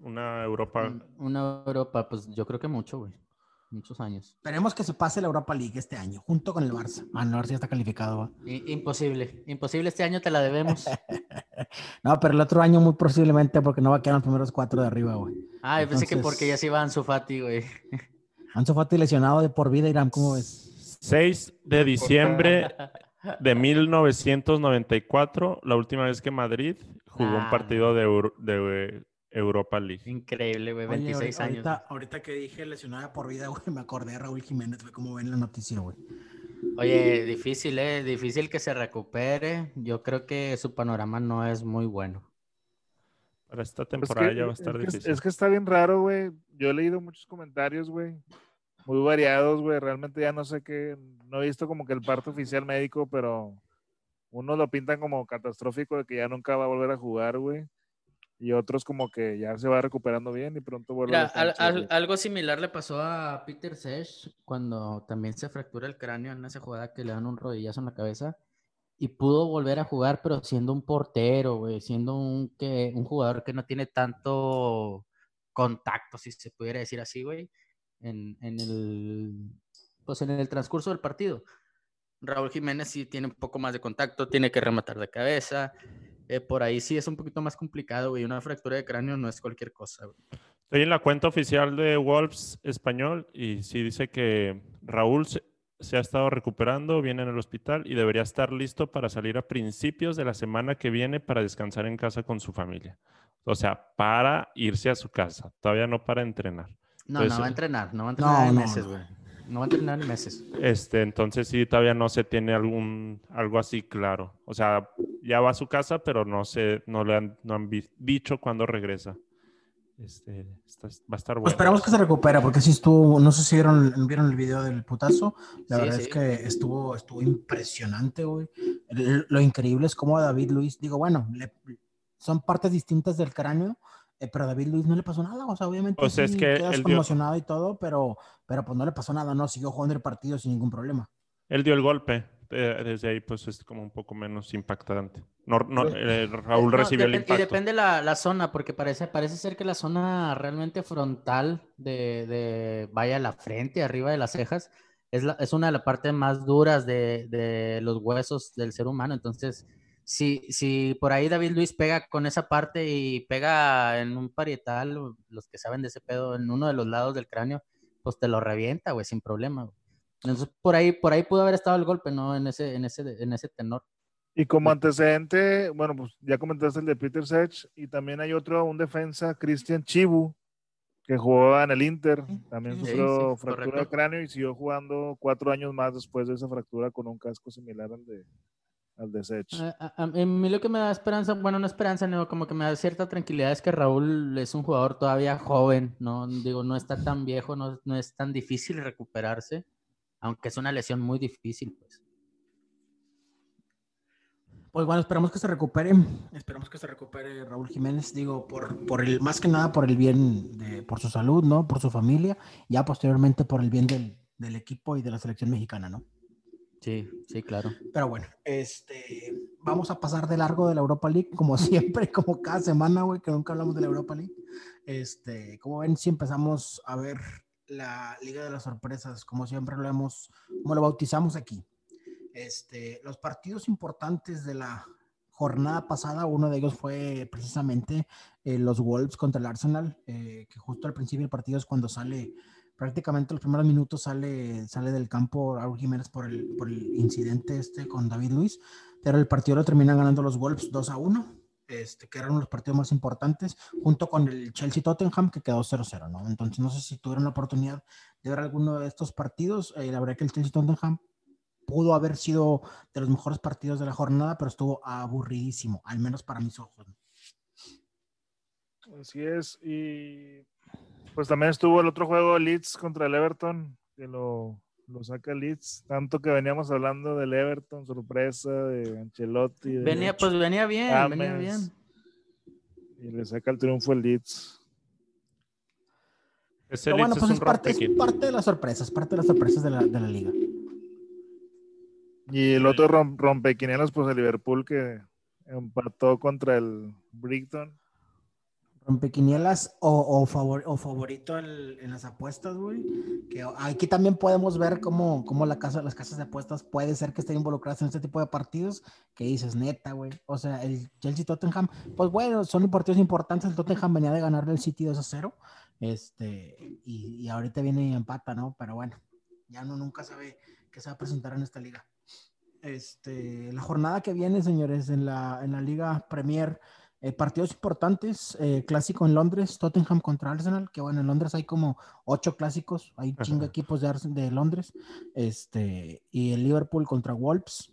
una Europa. Un- Una Europa, pues yo creo que mucho, güey. Muchos años. Esperemos que se pase la Europa League este año, junto con el Barça. Ah, no, el Barça ya está calificado. I- imposible. Imposible, este año te la debemos. No, pero el otro año muy posiblemente porque no va a quedar los primeros cuatro de arriba, güey. Ah, yo pensé que porque ya se iba Ansu Fati, güey. Ansu Fati lesionado de por vida, Irán, ¿cómo ves? 6 de diciembre de 1994, la última vez que Madrid jugó un Ah. partido de, Euro- de eh, Europa League. Increíble, güey. Oye, 26 ahorita, años. Ahorita, que dije lesionado de por vida, güey, me acordé de Raúl Jiménez, fue como ven la noticia, güey. Oye, difícil, ¿eh? Difícil que se recupere. Yo creo que su panorama no es muy bueno. Para esta temporada que- ya va a es estar que- difícil. Es que está bien raro, güey. Yo he leído muchos comentarios, güey. Muy variados, güey. Realmente ya no sé qué. No he visto como que el parte oficial médico, pero unos lo pintan como catastrófico de que ya nunca va a volver a jugar, güey. Y otros como que ya se va recuperando bien y pronto vuelve a Mira, al- al- algo similar le pasó a Peter Sech cuando también se fractura el cráneo en esa jugada que le dan un rodillazo en la cabeza y pudo volver a jugar, pero siendo un portero, güey, siendo un, que, un jugador que no tiene tanto contacto, si se pudiera decir así, güey, en, en el, pues en el transcurso del partido. Raúl Jiménez sí tiene un poco más de contacto, tiene que rematar de cabeza. eh, por ahí sí es un poquito más complicado, güey. Una fractura de cráneo no es cualquier cosa, güey. Estoy en la cuenta oficial de Wolves español y sí dice que Raúl se, se ha estado recuperando, viene en el hospital y debería estar listo para salir a principios de la semana que viene para descansar en casa con su familia. O sea, para irse a su casa, todavía no para entrenar. No, Pues, no va a eh, entrenar, no va a no, entrenar en no, meses, no. güey. No va a entrenar en meses. Este, entonces sí, todavía no se tiene algún, algo así claro. O sea, ya va a su casa, pero no sé, no le han, no han vi- dicho cuándo regresa. Este, está- va a estar Pues bueno. esperamos que se recupere, porque sí estuvo, no sé si vieron, vieron el video del putazo. La Sí, verdad sí. es que estuvo, estuvo impresionante, güey. Lo increíble es cómo a David Luis, digo, bueno, le- son partes distintas del cráneo, eh, pero a David Luis no le pasó nada. O sea, obviamente Pues es que quedas dio- conmocionado y todo, pero, pero pues no le pasó nada, ¿no? Siguió jugando el partido sin ningún problema. Él dio el golpe. eh, desde ahí, pues es como un poco menos impactante. No, no, eh, Raúl No, recibió el impacto. Y depende la, la zona, porque parece, parece ser que la zona realmente frontal de, de vaya la frente, arriba de las cejas, es, la, es una de las partes más duras de, de los huesos del ser humano. Entonces, si, si por ahí David Luis pega con esa parte y pega en un parietal, los que saben de ese pedo, en uno de los lados del cráneo, pues te lo revienta, güey, sin problema. güey. Entonces, por ahí, por ahí pudo haber estado el golpe, ¿no? En ese, en ese, en ese tenor. Y como antecedente, bueno, pues ya comentaste el de Peter Sech y también hay otro, un defensa, Christian Chibu, que jugaba en el Inter, también sufrió sí, fractura de cráneo y siguió jugando cuatro años más después de esa fractura con un casco similar al de, al de Sech. A, a- a mí lo que me da esperanza, bueno, no esperanza, no, como que me da cierta tranquilidad es que Raúl es un jugador todavía joven, no digo, no está tan viejo, no, no es tan difícil recuperarse, aunque es una lesión muy difícil, pues. Pues bueno, esperamos que se recupere, esperamos que se recupere Raúl Jiménez, digo, por, por el, más que nada por el bien de, por su salud, ¿no? Por su familia, ya posteriormente por el bien del, del equipo y de la selección mexicana, ¿no? Sí, sí, claro. Pero bueno, este, vamos a pasar de largo de la Europa League, como siempre, como cada semana, güey, que nunca hablamos de la Europa League. Este, como ven, si empezamos a ver la Liga de las Sorpresas, como siempre lo hemos, como lo bautizamos aquí. Este, los partidos importantes de la jornada pasada, uno de ellos fue precisamente eh, los Wolves contra el Arsenal, eh, que justo al principio del partido es cuando sale prácticamente los primeros minutos sale, sale del campo Raúl Jiménez por el, por el incidente este con David Luis, pero el partido lo terminan ganando los Wolves 2 a 1, este, que eran los partidos más importantes, junto con el Chelsea Tottenham que quedó 0-0, ¿no? Entonces no sé si tuvieron la oportunidad de ver alguno de estos partidos, eh, la verdad que el Chelsea Tottenham pudo haber sido de los mejores partidos de la jornada, pero estuvo aburridísimo, al menos para mis ojos. ¿no? Así es, y pues también estuvo el otro juego Leeds contra el Everton, que lo, lo saca Leeds, tanto que veníamos hablando del Everton, sorpresa, de Ancelotti. de Venía, pues venía bien, venía bien. Y le saca el triunfo el Leeds. Ese bueno, Leeds pues es parte, es parte de las sorpresas, parte de las sorpresas de la, de la liga. Y el otro rom- rompequinielas, pues el Liverpool que empató contra el Brighton. Rompequinielas o, o, favor- o favorito en, en las apuestas, güey. Que aquí también podemos ver cómo, cómo la casa, las casas de apuestas puede ser que estén involucradas en este tipo de partidos. Que dices, neta, güey. O sea, el Chelsea Tottenham, pues bueno, son partidos importantes. El Tottenham venía de ganarle el City 2 a 0. Este, y, y ahorita viene y empata, ¿no? Pero bueno, ya uno nunca sabe qué se va a presentar en esta liga. Este, la jornada que viene, señores, en la, en la Liga Premier, eh, partidos importantes, eh, clásico en Londres, Tottenham contra Arsenal, que bueno, en Londres hay como ocho clásicos, hay chinga Ajá. equipos de, de Londres, este, y el Liverpool contra Wolves,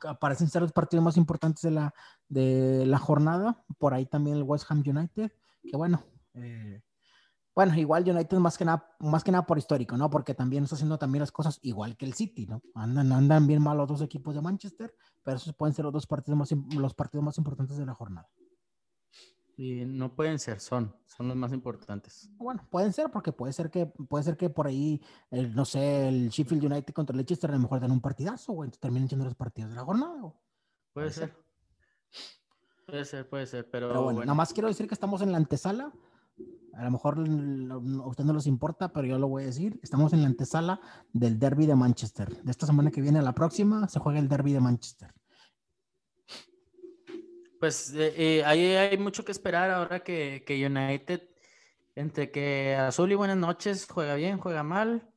que parecen ser los partidos más importantes de la, de la jornada, por ahí también el West Ham United, que bueno, eh, bueno, igual United más que nada, más que nada por histórico, ¿no? Porque también está haciendo también las cosas igual que el City, ¿no? Andan, andan bien mal los dos equipos de Manchester, pero esos pueden ser los dos partidos más, los partidos más importantes de la jornada. Y no pueden ser, son, son los más importantes. Bueno, pueden ser, porque puede ser que, puede ser que por ahí, el, no sé, el Sheffield United contra el Leicester a lo mejor dan un partidazo, güey, entonces terminan siendo los partidos de la jornada, güey. Puede Puede ser. ser. Puede ser, puede ser, pero, Pero bueno, bueno. nada más quiero decir que estamos en la antesala. A lo mejor a usted no les importa, pero yo lo voy a decir. Estamos en la antesala del derby de Manchester. De esta semana que viene a la próxima se juega el derby de Manchester. Pues eh, eh, ahí hay mucho que esperar ahora que, que United, entre que Azul y Buenas noches juega bien, juega mal.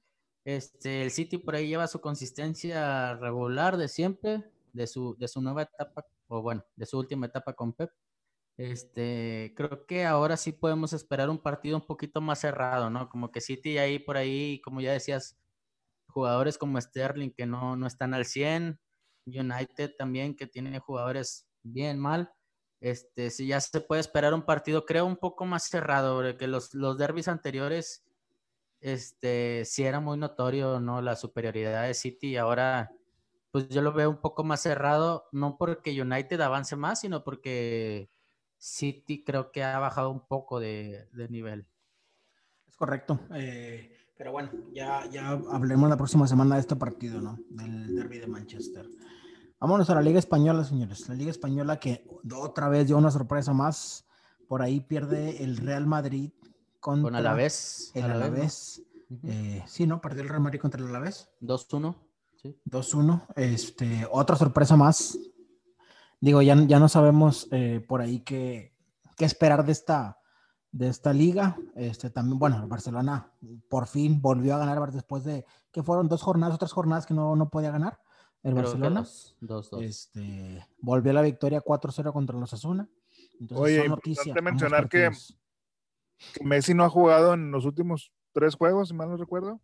Este, el City por ahí lleva su consistencia regular de siempre, de su, de su nueva etapa, o bueno, de su última etapa con Pep. Este, creo que ahora sí podemos esperar un partido un poquito más cerrado, ¿no? Como que City ahí por ahí, como ya decías, jugadores como Sterling que no, no están al 100, United también, que tiene jugadores bien mal. Este, si ya se puede esperar un partido, creo, un poco más cerrado, porque los, los derbis anteriores, este, sí era muy notorio, ¿no? La superioridad de City y ahora, pues yo lo veo un poco más cerrado, no porque United avance más, sino porque City creo que ha bajado un poco de, de nivel. Es correcto. Eh, pero bueno, ya, ya hablemos la próxima semana de este partido, ¿no? Del derby de Manchester. Vámonos a la Liga Española, señores. La Liga Española que otra vez dio una sorpresa más. Por ahí pierde el Real Madrid contra Con Alavés. el Alavés. Eh, sí, ¿no? Perdió el Real Madrid contra el Alavés. 2-1. Sí. 2-1. Este, otra sorpresa más. Digo, ya, ya no sabemos eh, por ahí qué, qué esperar de esta, de esta liga. Este, también, bueno, el Barcelona por fin volvió a ganar después de que fueron dos jornadas, otras jornadas que no, no podía ganar. El Creo Barcelona. dos, dos, dos. Este, volvió a la victoria 4-0 contra los Asuna. Entonces, Oye, son importante mencionar que Messi no ha jugado en los últimos tres juegos, si mal no recuerdo.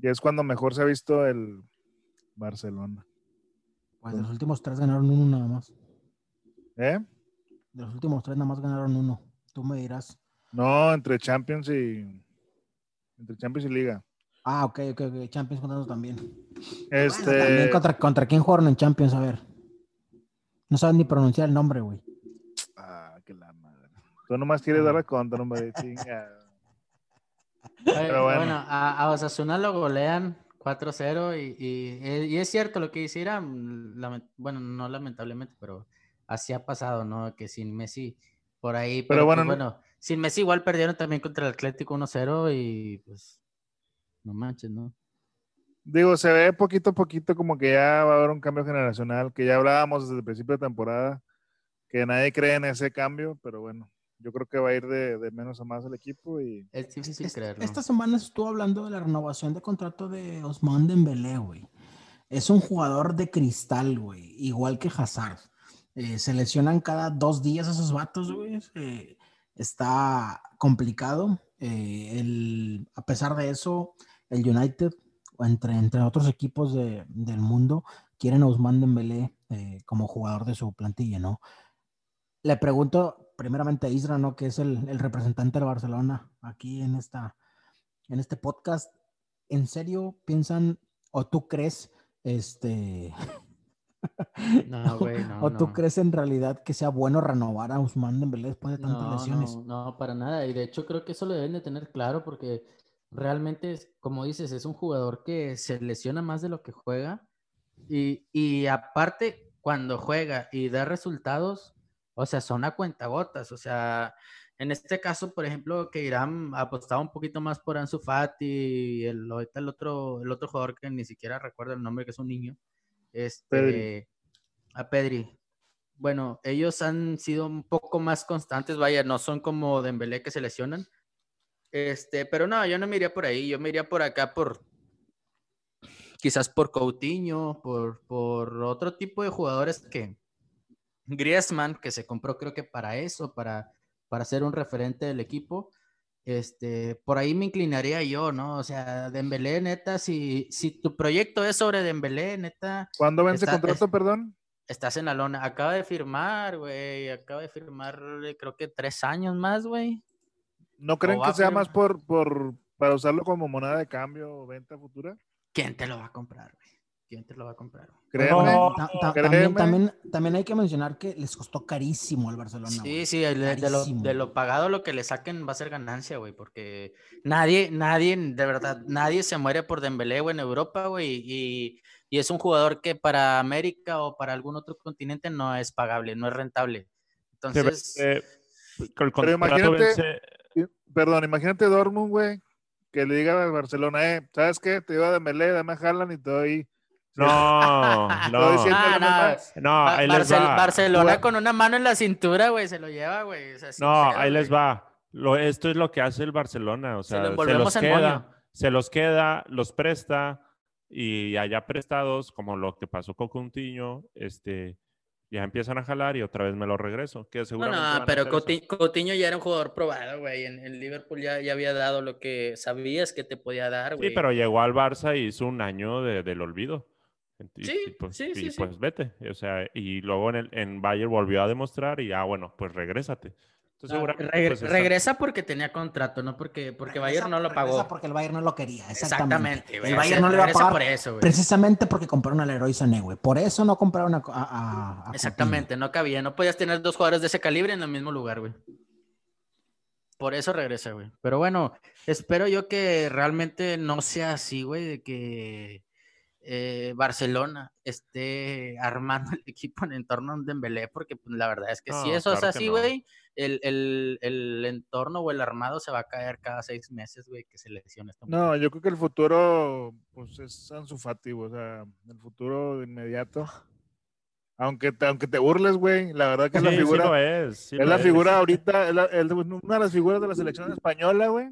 Y es cuando mejor se ha visto el Barcelona. Pues de los últimos tres ganaron uno nada más. ¿Eh? De los últimos tres nada más ganaron uno. Tú me dirás. No, entre Champions y entre Champions y Liga. Ah, ok, ok, ok. Champions contando también. Este, Bueno, también contra, contra quién jugaron en Champions, a ver. No saben ni pronunciar el nombre, güey. ah, que la madre. Tú nomás quieres dar la contra, hombre, chinga. Oye, Pero bueno. bueno, a, a Osasuna lo golean 4-0 y, y- y es cierto lo que dice Irán, bueno, no lamentablemente, pero así ha pasado, ¿no? Que sin Messi por ahí, pero, bueno, pues, no- bueno, sin Messi igual perdieron también contra el Atlético 1-0 y pues no manches, ¿no? Digo, se ve poquito a poquito como que ya va a haber un cambio generacional, que ya hablábamos desde el principio de temporada, que nadie cree en ese cambio, pero bueno, yo creo que va a ir de, de menos a más el equipo y Es difícil Es- creerlo. Esta semana estuvo hablando de la renovación de contrato de Osman Dembélé, güey. Es un jugador de cristal, güey. Igual que Hazard. Eh, se lesionan cada dos días esos vatos, güey. Eh, está complicado. Eh, el- a pesar de eso, el United, entre, entre otros equipos de- del mundo, quieren a Ousmane Dembélé eh, como jugador de su plantilla, ¿no? Le pregunto primeramente a Isra, ¿no? Que es el, el representante del Barcelona aquí en esta, en este podcast. ¿En serio piensan o tú crees, este, No, güey, no, o tú no. crees en realidad que sea bueno renovar a Ousmane Dembélé después de tantas No, lesiones? no, no, para nada. Y de hecho creo que eso lo deben de tener claro porque realmente, es- como dices, es un jugador que se lesiona más de lo que juega. Y, y aparte, cuando juega y da resultados, o sea, son a cuentagotas. O sea, en este caso, por ejemplo, que Irán apostaba un poquito más por Ansu Fati y el, ahorita el otro, el otro jugador que ni siquiera recuerdo el nombre, que es un niño, este, Pedri. a Pedri. Bueno, ellos han sido un poco más constantes, vaya, no son como Dembélé que se lesionan. Este, pero no, yo no me iría por ahí, yo me iría por acá por quizás por Coutinho, por, por otro tipo de jugadores que Griezmann, que se compró creo que para eso, para, para ser un referente del equipo. Este, por ahí me inclinaría yo, ¿no? O sea, Dembélé, neta, si, si tu proyecto es sobre Dembélé, neta, ¿cuándo vence Está- contrato, es- perdón? Estás en la lona. Acaba de firmar, güey. Acaba de firmar, eh, creo que tres años más, güey. ¿No creen que sea más por, por para usarlo como moneda de cambio o venta futura? ¿Quién te lo va a comprar, güey? ¿Quién te lo va a comprar? Créeme. No, Ta- ta- créeme. también, también, también hay que mencionar que les costó carísimo al Barcelona. Sí, güey. sí, el de, lo, de pagado lo que le saquen va a ser ganancia, güey, porque nadie, nadie, de verdad, nadie se muere por Dembélé, güey, en Europa, güey, y, y es un jugador que para América o para algún otro continente no es pagable, no es rentable. Entonces, eh, con el Pero imagínate- vence- Perdón, imagínate Dortmund, güey, que le diga a Barcelona, eh, ¿sabes qué? Te iba a Dembélé, dame a Haaland y te doy... No, no, Ah, no, no, ahí les va. Barcelona con una mano en la cintura, güey, se lo lleva, güey. o sea, sin No, ahí les va. Lo, esto es lo que hace el Barcelona. O Se lo se, envolvemos los en queda, moño. se los queda, los presta y allá prestados, como lo que pasó con Coutinho, este, ya empiezan a jalar y otra vez me lo regreso. Que No, seguramente no, pero Coutinho ya era un jugador probado, güey. En, en Liverpool ya, ya había dado lo que sabías que te podía dar, güey. Sí, pero llegó al Barça y hizo un año de- del olvido. Y, Sí, y pues, sí, sí, y sí. pues vete. O sea, y luego en, el, en Bayern volvió a demostrar y ah, bueno, pues regrésate. Entonces, Ah, pues, está- regresa porque tenía contrato, no porque, porque Regresa- Bayern no lo regresa pagó. Porque el Bayern no lo quería, exactamente. Exactamente, güey. el o Bayern sea, no le iba a regresa pagar por eso, güey. precisamente porque compraron al Leroy Sané, güey. Por eso no compraron a, a- a- a Coutinho. Exactamente, no cabía. No podías tener dos jugadores de ese calibre en el mismo lugar, güey. Por eso regresa, güey. Pero bueno, espero yo que realmente no sea así, güey, de que eh, Barcelona esté armando el equipo en entorno a un Dembélé, porque pues, la verdad es que si eso es claro así, no. güey, el, el- el entorno o el armado se va a caer cada seis meses, güey, que se lesiona esta No, yo creo que el futuro, pues es Ansu Fati, o sea, el futuro inmediato. Aunque te, aunque te burles, güey, la verdad que es la sí figura, lo es. sí es lo la es, figura ahorita, es, la- es una de las figuras de la selección española, güey.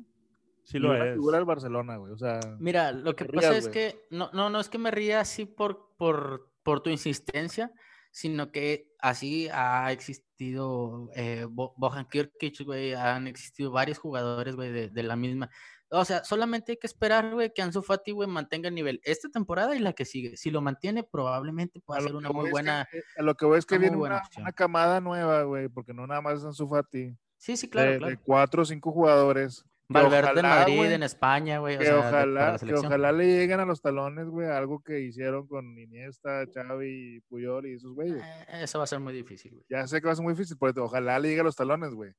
Sí lo es. figura del Barcelona, güey, o sea, Mira, lo que pasa rías, es güey. que no, no, no es que me ría así por, por, por tu insistencia, sino que así ha existido eh, Bo- Bojan Kirkic, güey, han existido varios jugadores, güey, de, de la misma. O sea, solamente hay que esperar, güey, que Ansu Fati, güey, mantenga el nivel esta temporada y la que sigue. Si lo mantiene, probablemente pueda ser una muy es que- buena. a lo que voy es que viene una, camada nueva, güey, porque no nada más es Ansu Fati, Sí, sí, claro, de, claro. de cuatro o cinco jugadores. Valverde en ojalá, Madrid, güey, en España, güey, o que sea, ojalá, que ojalá le lleguen a los talones, güey, algo que hicieron con Iniesta, Xavi, Puyol y esos güeyes. Eh, Eso va a ser muy difícil, güey. Ya sé que va a ser muy difícil, pero ojalá le llegue a los talones, güey.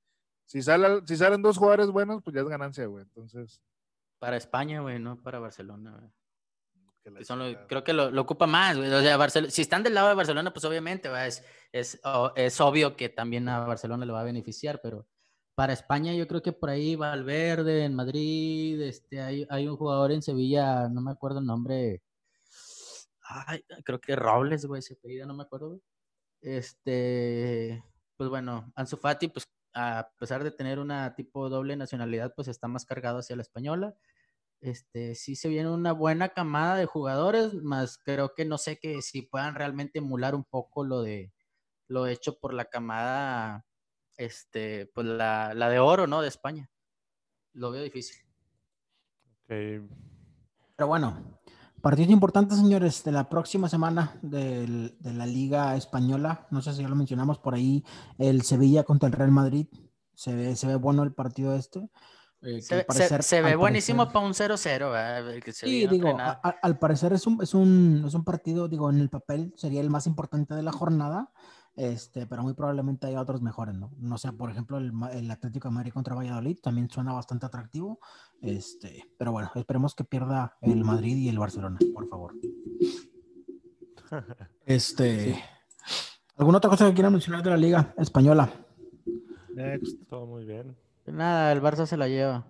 Si, sale, si salen dos jugadores buenos, pues ya es ganancia, güey. Entonces, Para España, güey, no para Barcelona, güey. que son creo que lo, lo ocupa más, güey. O sea, si están del lado de Barcelona, pues obviamente es, es, es obvio que también a Barcelona le va a beneficiar, pero para España yo creo que por ahí Valverde en Madrid, este, hay, hay un jugador en Sevilla, no me acuerdo el nombre, ay, creo que Robles, güey, se apellida, no me acuerdo. Este, pues bueno, Ansu Fati, pues a pesar de tener una tipo doble nacionalidad, pues está más cargado hacia la española. Este, sí se viene una buena camada de jugadores, más creo que no sé que si puedan realmente emular un poco lo de lo hecho por la camada, este, pues la, la de oro, ¿no? De España. Lo veo difícil. Ok. Pero bueno, partidos importantes, señores, de la próxima semana del- de la Liga Española. No sé si ya lo mencionamos por ahí, el Sevilla contra el Real Madrid. Se ve, se ve bueno el partido este. eh, Se, al se- parecer- se ve buenísimo parecer- para un 0-0, ¿verdad? Que se Sí, no digo, a- al parecer es un, es, un, es un partido, digo, en el papel sería el más importante de la jornada, este, pero muy probablemente haya otros mejores, ¿no? No sé, por ejemplo, el, el Atlético de Madrid contra Valladolid también suena bastante atractivo, este, pero bueno, esperemos que pierda el Madrid y el Barcelona, por favor. Este, ¿alguna otra cosa que quieran mencionar de la Liga Española? Next. Todo muy bien. Nada, el Barça se la lleva.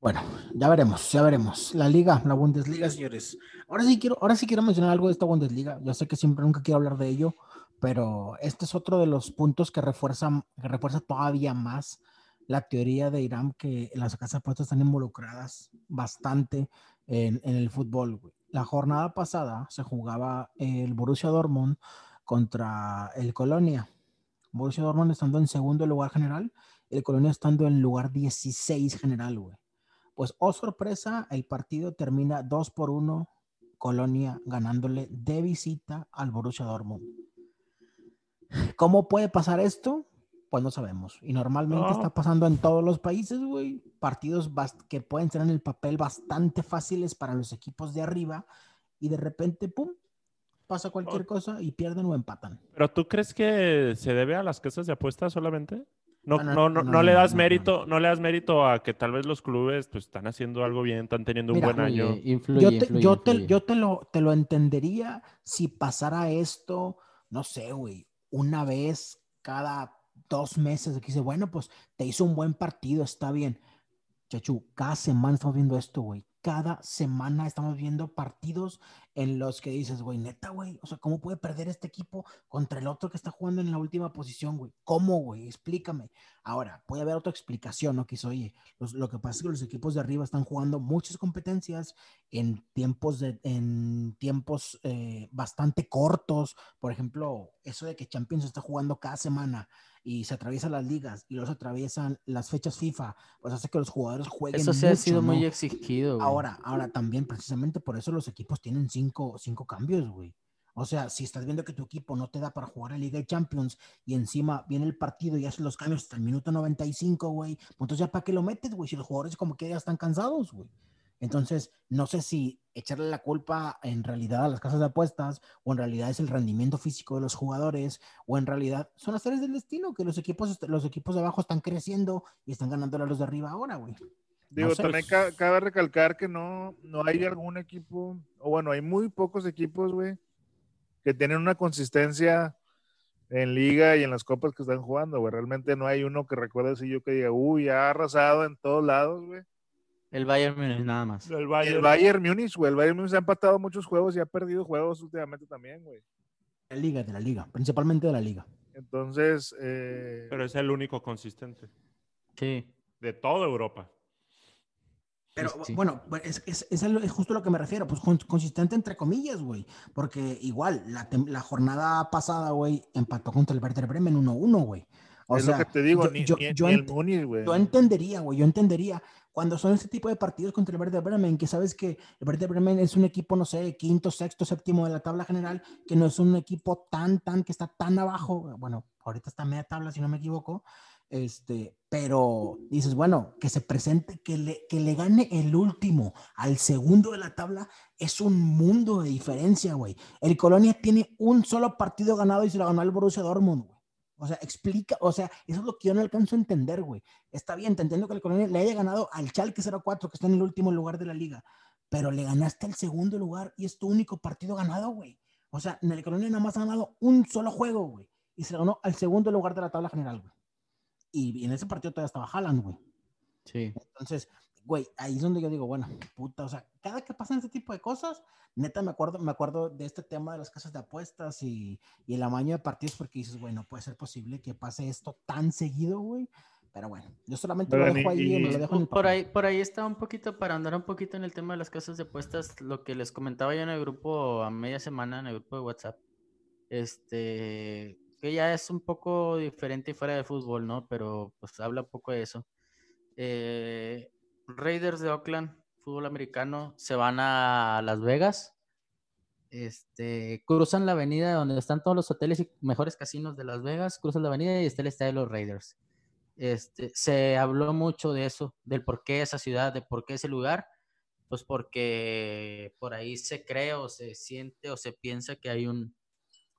Bueno, ya veremos, ya veremos. La liga, la Bundesliga, señores. Ahora sí quiero, ahora sí quiero mencionar algo de esta Bundesliga. Yo sé que siempre nunca quiero hablar de ello, pero este es otro de los puntos que refuerza, que refuerza todavía más la teoría de Irán que las casas de apuestas están involucradas bastante en, el fútbol. La jornada pasada se jugaba el Borussia Dortmund contra el Colonia. Borussia Dortmund estando en segundo lugar general, el Colonia estando en lugar 16 general. Pues, oh sorpresa, el partido termina 2 por 1, Colonia ganándole de visita al Borussia Dortmund. ¿Cómo puede pasar esto? Pues no sabemos. Y normalmente No. está pasando en todos los países, güey. Partidos que pueden ser en el papel bastante fáciles para los equipos de arriba y de repente, pum, pasa cualquier cosa y pierden o empatan. ¿Pero tú crees que se debe a las casas de apuestas solamente? No, Ah, no, no, no, le das mérito, no. le das mérito a que tal vez los clubes pues están haciendo algo bien, están teniendo un Mira, buen año. influye, yo te, influye, yo te- yo te lo, te lo entendería si pasara esto, no sé, güey, una vez cada dos meses. Que dice, bueno, pues te hizo un buen partido, está bien. Chachu, cada semana estamos viendo esto, güey. Cada semana estamos viendo partidos en los que dices, güey, neta, güey, o sea, ¿cómo puede perder este equipo contra el otro que está jugando en la última posición, güey? ¿Cómo, güey? Explícame. Ahora, puede haber otra explicación, ¿no? Que oye, los- lo que pasa es que los equipos de arriba están jugando muchas competencias en tiempos, de, en tiempos eh, bastante cortos. Por ejemplo, eso de que Champions está jugando cada semana y se atraviesan las ligas y se atraviesan las fechas FIFA, pues hace que los jugadores jueguen Eso ha mucho, sido muy ¿no? exigido, güey. Ahora, ahora también precisamente por eso los equipos tienen cinco, cinco cambios, güey. O sea, si estás viendo que tu equipo no te da para jugar a Liga de Champions y encima viene el partido y haces los cambios hasta el minuto 95, güey, pues entonces ya para qué lo metes, güey, si los jugadores como que ya están cansados, güey. Entonces, no sé si echarle la culpa en realidad a las casas de apuestas o en realidad es el rendimiento físico de los jugadores o en realidad son las áreas del destino que los equipos, los equipos de abajo están creciendo y están ganando a los de arriba ahora, güey. Digo, también cabe recalcar que no, no hay algún equipo, o bueno, hay muy pocos equipos, güey, que tienen una consistencia en liga y en las copas que están jugando, güey. Realmente no hay uno que recuerde si yo que diga, uy, ha arrasado en todos lados, güey. El Bayern Múnich, nada más. El Bayern, el Bayern Múnich, güey. El Bayern Múnich ha empatado muchos juegos y ha perdido juegos últimamente también, güey. La liga, de la liga, principalmente de la liga. Entonces. Eh... Pero es el único consistente. Sí. De toda Europa. Pero bueno, es, es, es, justo lo que me refiero, pues consistente entre comillas, güey. Porque igual, la, la jornada pasada, güey, empató contra el Werder Bremen 1-1, güey. O es sea, lo que te digo, yo, ni, yo, el güey. Yo entendería, güey, yo entendería cuando son este tipo de partidos contra el Werder Bremen, que sabes que el Werder Bremen es un equipo, no sé, quinto, sexto, séptimo de la tabla general, que no es un equipo tan, tan, que está tan abajo, bueno, ahorita está media tabla, si no me equivoco, este, pero dices, bueno, que se presente, que le, que le gane el último al segundo de la tabla, es un mundo de diferencia, güey. El Colonia tiene un solo partido ganado y se lo ganó el Borussia Dortmund, güey. O sea, explica, o sea, eso es lo que yo no alcanzo a entender, güey. Está bien, te entiendo que el Colonia le haya ganado al Chalke 04, que está en el último lugar de la liga, pero le ganaste el segundo lugar y es tu único partido ganado, güey. O sea, en el Colonia nada más ha ganado un solo juego, güey. Y se ganó al segundo lugar de la tabla general, güey. Y en ese partido todavía estaba Haaland, güey. Sí. Entonces, güey, ahí es donde yo digo, bueno, puta, o sea, cada que pasan este tipo de cosas, neta me acuerdo, me acuerdo de este tema de las casas de apuestas y, y el amaño de partidos porque dices, bueno, puede ser posible que pase esto tan seguido, güey. Pero bueno, yo solamente lo dejo ahí y, me lo dejo en por ahí, por ahí está un poquito, para andar un poquito en el tema de las casas de apuestas, lo que les comentaba yo en el grupo a media semana, en el grupo de WhatsApp. Este, que ya es un poco diferente fuera de fútbol, ¿no? Pero pues habla un poco de eso. Eh, Raiders de Oakland, fútbol americano, se van a Las Vegas. Este, cruzan la avenida donde están todos los hoteles y mejores casinos de Las Vegas, cruzan la avenida y está el estadio de los Raiders. Este, se habló mucho de eso, del por qué esa ciudad, de por qué ese lugar, pues porque por ahí se cree o se siente o se piensa que hay un,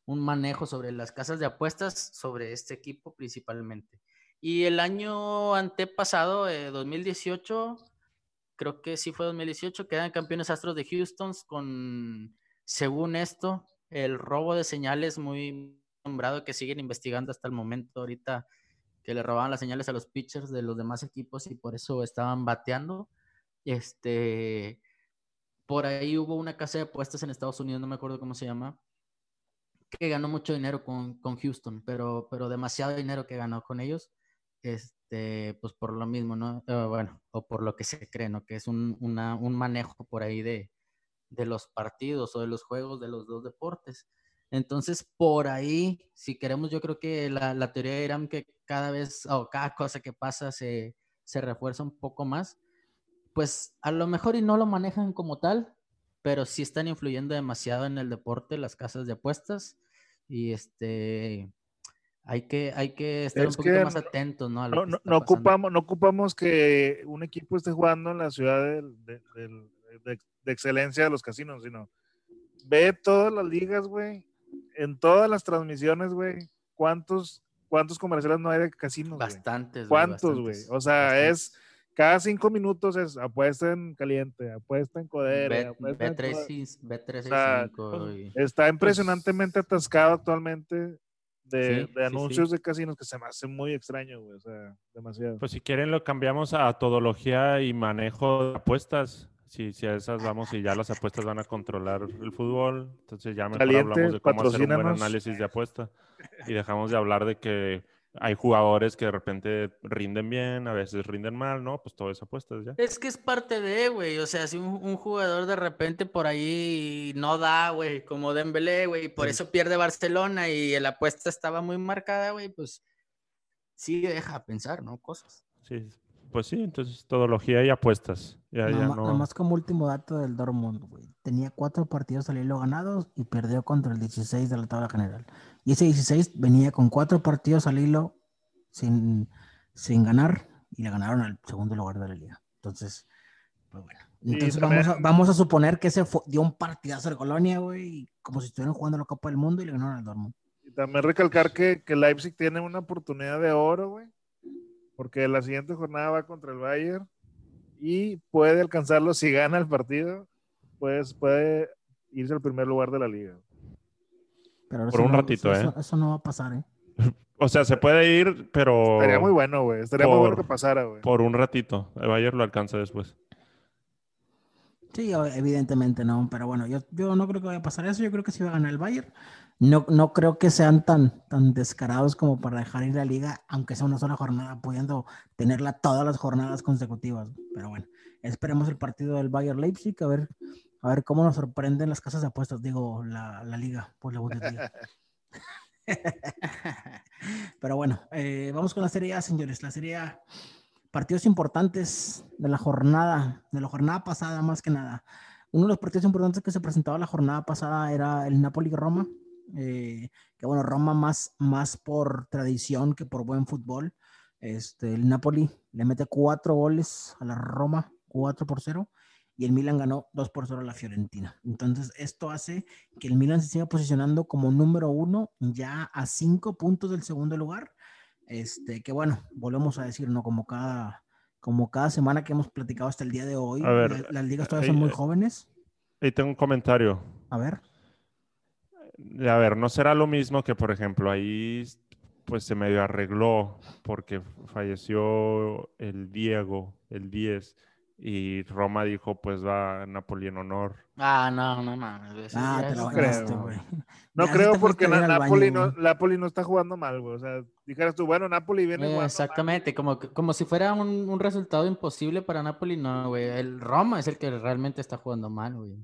un manejo sobre las casas de apuestas, sobre este equipo principalmente. Y el año antepasado, 2018, eh, creo que sí fue 2018, quedan campeones Astros de Houston con, según esto, el robo de señales muy nombrado que siguen investigando hasta el momento ahorita que le robaban las señales a los pitchers de los demás equipos y por eso estaban bateando. Este, por ahí hubo una casa de apuestas en Estados Unidos, no me acuerdo cómo se llama, que ganó mucho dinero con, con, Houston, pero, pero demasiado dinero que ganó con ellos, este, pues por lo mismo, ¿no? Eh, bueno, o por lo que se cree, ¿no? Que es un, una, un manejo por ahí de, de los partidos o de los juegos de los dos deportes. Entonces, por ahí, si queremos, yo creo que la, la teoría de Irán que cada vez o cada cosa que pasa se, se refuerza un poco más, pues a lo mejor y no lo manejan como tal, pero sí están influyendo demasiado en el deporte, las casas de apuestas, y este hay que, hay que estar un poquito más atentos, ¿no? no, no, ocupamos, no ocupamos que un equipo esté jugando en la ciudad de, de, excelencia de los casinos, sino ve todas las ligas, güey, en todas las transmisiones, güey, ¿cuántos, cuántos comerciales no hay de casinos? Bastantes. ¿Cuántos, güey? O sea, es cada cinco minutos es apuesta en caliente, apuesta en codere. B3, Está impresionantemente atascado actualmente de, anuncios de casinos que se me hace muy extraño, güey. O sea, demasiado. Pues si quieren lo cambiamos a todología y manejo de apuestas. Si, si a esas vamos y ya las apuestas van a controlar el fútbol, entonces ya mejor hablamos de cómo hacer un buen análisis de apuesta y dejamos de hablar de que hay jugadores que de repente rinden bien, a veces rinden mal, ¿no? Pues todo eso apuestas ya. Es que es parte de, güey. O sea, si un, jugador de repente por ahí no da, güey, como Dembélé, güey, por eso pierde Barcelona y la apuesta estaba muy marcada, güey, pues sí deja pensar, ¿no? Cosas. Sí. Pues sí, entonces todología y apuestas. Ya, ya Nada ma- no- nada más como último dato del Dortmund, güey. Tenía cuatro partidos al hilo ganados y perdió contra el 16 de la tabla general. Y ese 16 venía con cuatro partidos al hilo sin, sin ganar y le ganaron al segundo lugar de la liga. Entonces, pues bueno. Entonces vamos, a, vamos a suponer que ese fue- dio un partidazo de Colonia, güey, como si estuvieran jugando la Copa del Mundo y le ganaron al Dortmund. Y también recalcar que, que Leipzig tiene una oportunidad de oro, güey. Porque la siguiente jornada va contra el Bayern y puede alcanzarlo si gana el partido, pues puede irse al primer lugar de la liga. Pero Por eso un no- ratito, eso- ¿eh? Eso, eso no va a pasar, ¿eh? O sea, se puede ir, pero Estaría muy bueno, güey. Estaría muy bueno Por- que pasara, güey. por un ratito. El Bayern lo alcanza después. Sí, evidentemente no, pero bueno, yo, yo no creo que vaya a pasar eso, yo creo que sí va a ganar el Bayern. No, no creo que sean tan, tan descarados como para dejar ir la liga, aunque sea una sola jornada, pudiendo tenerla todas las jornadas consecutivas. Pero bueno, esperemos el partido del Bayern Leipzig, a ver, a ver cómo nos sorprenden las casas de apuestas, digo, la, la liga, pues la Bundesliga. Pero bueno, eh, vamos con la Serie A, señores. La Serie A, partidos importantes de la jornada, de la jornada pasada más que nada. Uno de los partidos importantes que se presentaba la jornada pasada era el Napoli-Roma, eh, que bueno, Roma más, más por tradición que por buen fútbol. Este, el Napoli le mete cuatro goles a la Roma, 4 por 0, y el Milan ganó 2 por 0 a la Fiorentina. Entonces, esto hace que el Milan se siga posicionando como número uno, ya a cinco puntos del segundo lugar. Este, que bueno, volvemos a decir, ¿no? Como cada, como cada semana que hemos platicado hasta el día de hoy, A ver, la- las ligas todavía ahí, son muy eh, jóvenes. Ahí tengo un comentario. A ver, A ver, no será lo mismo que, por ejemplo, ahí pues se medio arregló porque falleció el Diego, el 10, y Roma dijo pues va a Napoli en honor. Ah, no, no mames. ah, te no creo. ganaste, güey. No Ya, sí creo te porque na- Napoli, baño, no. Napoli no está jugando mal, güey. O sea, dijeras tú, bueno, Napoli viene Eh, jugando mal. exactamente, como, que- como si fuera un, un resultado imposible para Napoli, no, güey. El Roma es el que realmente está jugando mal, güey.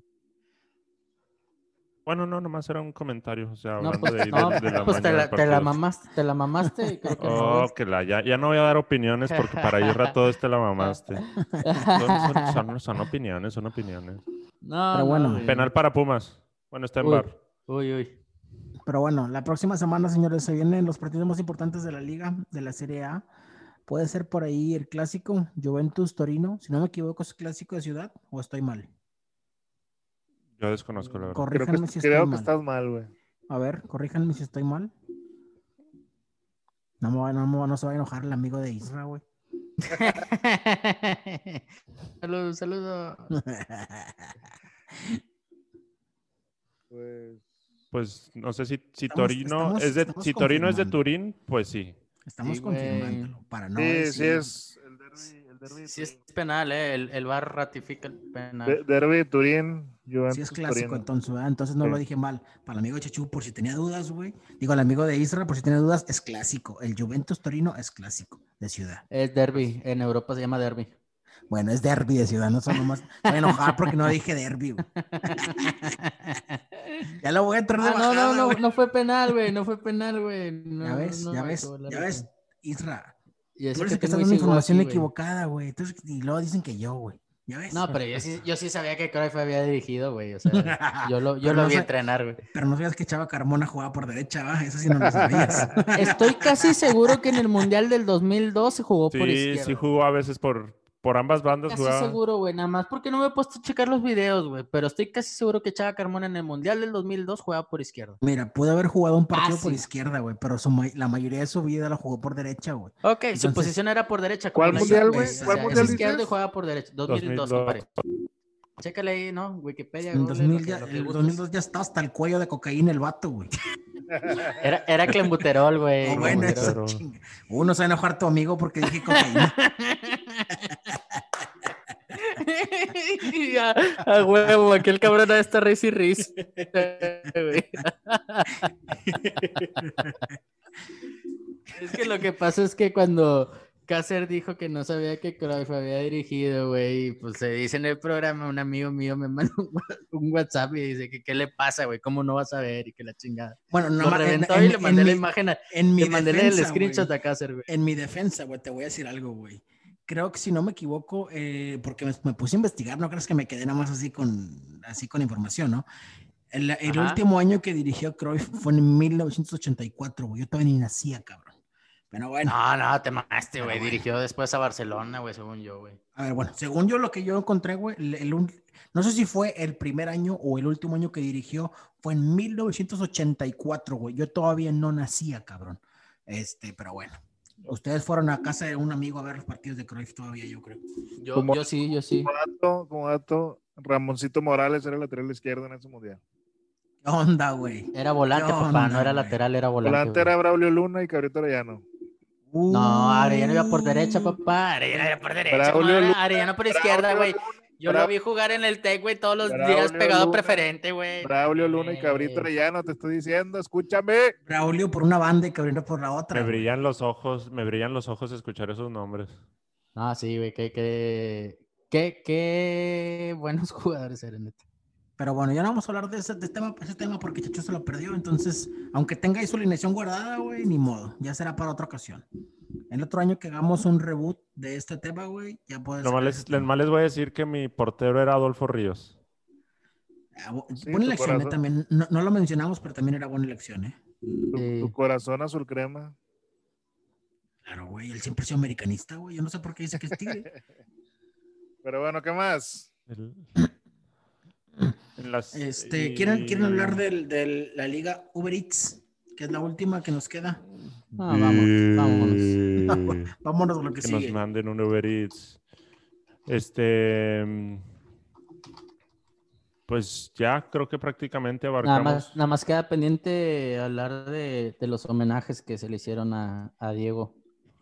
Bueno, no, nomás era un comentario, o sea, No, hablando pues, de, ahí no, de- de la pues te, la, te la mamaste, te la mamaste y creo que no, Oh, que la, ya, ya no voy a dar opiniones porque para Irra todo este la mamaste. Son, son- son- opiniones, son opiniones. No, Pero bueno. Penal para Pumas. Bueno, está en Uy. bar. Uy, uy. Pero bueno, la próxima semana, señores, se vienen los partidos más importantes de la liga, de la Serie A. Puede ser por ahí el clásico Juventus-Torino. Si no me equivoco, es clásico de ciudad o estoy mal. Yo desconozco la verdad. Creo Corríjanme que, si creo estoy que mal. estás mal, güey. A ver, corríjanme si estoy mal. No, me va- no, me va- no se va a enojar el amigo de Isra, güey. saludos, saludos. Pues, Pues no sé si, si Estamos- Torino estamos- es de si Torino es de. Turín, pues sí. Estamos Sí, confirmándolo para no sí, decir- sí es el derbi, el derbi, Sí es penal, eh. El, el VAR ratifica el penal. de- derbi de Turín, Juventus Sí es clásico, entonces, ¿verdad? Entonces no Sí. lo dije mal. Para el amigo de Chechu, por si tenía dudas, güey. Digo, al amigo de Isra, por si tenía dudas, es clásico. El Juventus Torino es clásico de ciudad. Es derby. En Europa se llama derby. Bueno, es derby de ciudad, no solo más. Me voy a enojar porque no dije derby, güey. Ya lo voy a entrar de Ah, no, no, no, güey. no fue penal, güey. No fue penal, güey. No, Ya ves, no, ya no, ves, ya ves, Isra. Y eso eres el que estás dando información sí, equivocada, güey. Entonces, y luego dicen que yo, güey. No, pero yo sí, yo sí sabía que Cruyff había dirigido, güey. O sea, yo lo, yo lo no vi sé- entrenar, güey. Pero no sabías que Chava Carmona jugaba por derecha, ¿va? Eso sí no lo sabías. Estoy casi seguro que en el Mundial del 2002 se jugó por Sí, izquierda. sí jugó a veces por, por ambas bandas Casi jugaba. seguro, güey. Nada más porque no me he puesto a checar los videos, güey. Pero estoy casi seguro que Chava Carmona en el Mundial del 2002 jugaba por izquierda. Mira, pudo haber jugado un partido por izquierda, güey, pero su ma- la mayoría de su vida la jugó por derecha, güey. Ok, su posición era por derecha. ¿Cuál mundial, güey? o sea, ¿Cuál es mundial izquierdo y juega por derecha. 2002, 2002. compadre. Chécale ahí, ¿no? Wikipedia. En Google, 2000 lo que- ya, lo que el gustes. 2002 ya estaba hasta el cuello de cocaína el vato, güey. Era, era clembuterol, güey. Bueno, eso. Uno se va a enojar tu amigo porque dije cocaína. a, a huevo, aquel cabrón a esta Riz y Riz. Es que lo que pasa es que cuando Cácer dijo que no sabía que Cruyff había dirigido, güey, y pues se dice en el programa, un amigo mío me manda un, WhatsApp y dice que qué le pasa, güey, cómo no va a saber y que la chingada. Bueno, no Lo en, reventó en y le mandé en la mi- imagen, a- en mi le mandé el defensa, screenshot güey. a Cácer, güey. En mi defensa, güey, te voy a decir algo, güey. Creo que si no me equivoco, eh, porque me, me puse a investigar, no crees que me quedé nada más así con, así con información, ¿no? El, el último año que dirigió Cruyff fue en 1984, güey. Yo todavía ni nacía, cabrón. Pero bueno, No, no, te mamaste, güey. bueno. Dirigió después a Barcelona, güey, según yo, güey. a ver, bueno, según yo lo que yo encontré, güey, el- el no sé si fue el primer año o el último año que dirigió, fue en 1984, güey. Yo todavía no nacía, cabrón. Este, pero bueno. Ustedes fueron a casa de un amigo a ver los partidos de Cruyff todavía, yo creo. Yo, Como- yo sí, yo sí. Como dato, como dato, Ramoncito Morales era lateral izquierdo en ese mundial. ¿Qué onda, güey? Era volante, ¿Qué papá, onda, no era güey? lateral, era volante. Volante güey. era Braulio Luna y Cabrito Arellano. No, Arellano iba por derecha, Uh, papá. Arellano iba por derecha. Braulio. Luna, Arellano por izquierda, güey. Yo Bra- lo vi jugar en el Tec, güey, todos los días pegado Luna, preferente, güey. Braulio Luna y Cabrito Eh, Arellano, te estoy diciendo, escúchame. Braulio por una banda y Cabrera por la otra. Me güey. brillan los ojos, me brillan los ojos escuchar esos nombres. No, sí, güey, qué, qué, qué, qué buenos jugadores eran, neta. Pero bueno, ya no vamos a hablar de ese, de tema, ese tema porque Chacho se lo perdió. Entonces, aunque tenga ahí su alineación guardada, güey, ni modo. Ya será para otra ocasión. El otro año que hagamos un reboot de este tema, güey, ya puedes. Nomás les, les- nomás les voy a decir que mi portero era Adolfo Ríos. Ah, Sí, buena elección, eh, también. No, no lo mencionamos, pero también era buena elección, ¿eh? Tu, corazón azul crema. Claro, güey, él siempre ha sido americanista, güey. Yo no sé por qué dice que es tigre. Pero bueno, ¿qué más? El- las- Este, ¿quieren, ¿quieren y- hablar del- de la liga Uber Eats? Que es la última que nos queda. Ah, vámonos, vámonos. Vámonos a lo que, que nos manden un Uber Eats. Este. Pues ya creo que prácticamente Nada abarcamos. más, nada más queda pendiente hablar de, de los homenajes que se le hicieron a, a Diego.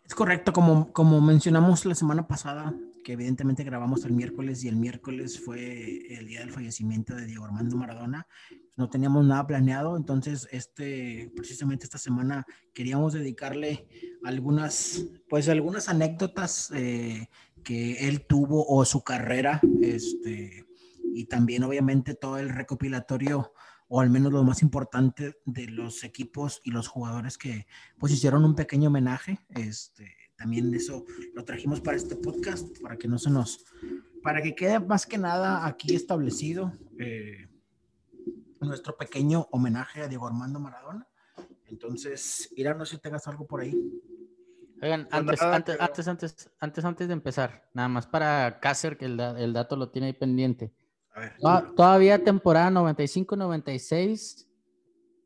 Es correcto, como, como mencionamos la semana pasada, que evidentemente grabamos el miércoles y el miércoles fue el día del fallecimiento de Diego Armando Maradona. No teníamos nada planeado, entonces este, precisamente esta semana queríamos dedicarle algunas, pues algunas anécdotas eh, que él tuvo o su carrera, este, y también obviamente todo el recopilatorio o al menos lo más importante de los equipos y los jugadores que pues hicieron un pequeño homenaje. Este, también eso lo trajimos para este podcast, para que no se nos, para que quede más que nada aquí establecido eh, nuestro pequeño homenaje a Diego Armando Maradona. Entonces, Ira, no sé si tengas algo por ahí. Oigan, Pues antes, antes, antes, antes, antes, antes de empezar, nada más para Cácer, que el, el dato lo tiene ahí pendiente. A ver. Toda- Todavía temporada 95-96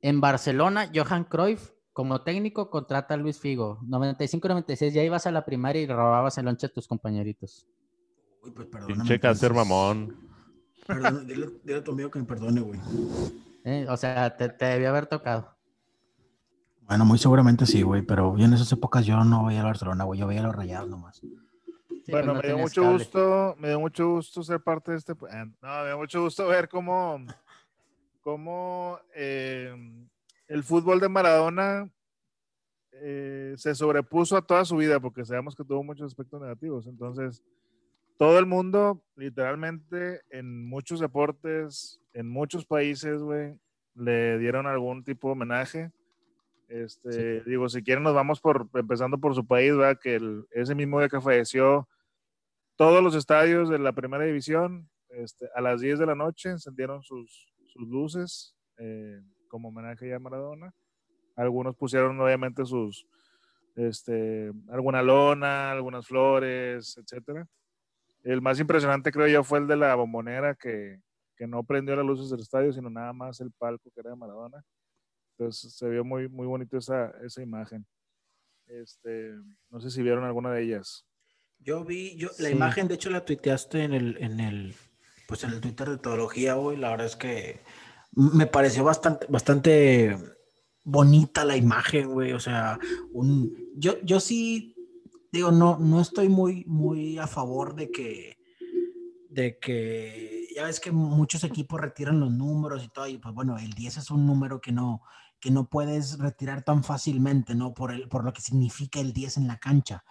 en Barcelona, Johan Cruyff como técnico contrata a Luis Figo. 95-96 ya ibas a la primaria y robabas el lonche a tus compañeritos. Uy, pues perdóname. Pinche cáncer entonces. mamón. Perdón, dile, dile a tu amigo que me perdone, güey. ¿eh? O sea, te, te debió haber tocado. Bueno, muy seguramente sí, güey, pero yo en esas épocas yo no veía a Barcelona, güey, yo veía a los rayados nomás. Sí, bueno, pues me dio mucho cable. gusto, me dio mucho gusto ser parte de este. eh, No, me dio mucho gusto ver cómo, cómo eh, el fútbol de Maradona eh, se sobrepuso a toda su vida, porque sabemos que tuvo muchos aspectos negativos. Entonces, todo el mundo, literalmente, en muchos deportes, en muchos países, güey, le dieron algún tipo de homenaje. Este, digo, si quieren nos vamos por empezando por su país, ¿verdad? Que el- ese mismo día que falleció, todos los estadios de la primera división, este, a las 10 de la noche encendieron sus, luces eh, como homenaje a Maradona. Algunos pusieron obviamente sus, este, alguna lona, algunas flores, etcétera. El más impresionante creo yo fue el de la bombonera que, que no prendió las luces del estadio, sino nada más el palco que era de Maradona. Entonces se vio muy, muy bonito esa, esa imagen. Este, no sé si vieron alguna de ellas. Yo vi, yo, la imagen, de hecho, la tuiteaste en el, en el, pues en el Twitter de Teología, güey. La verdad es que me pareció bastante, bastante bonita la imagen, güey. O sea, un, yo, yo sí, digo, no, no estoy muy, muy a favor de que, de que, ya ves que muchos equipos retiran los números y todo, y pues bueno, el 10 es un número que no, que no puedes retirar tan fácilmente, ¿no? Por, el, por lo que significa el 10 en la cancha.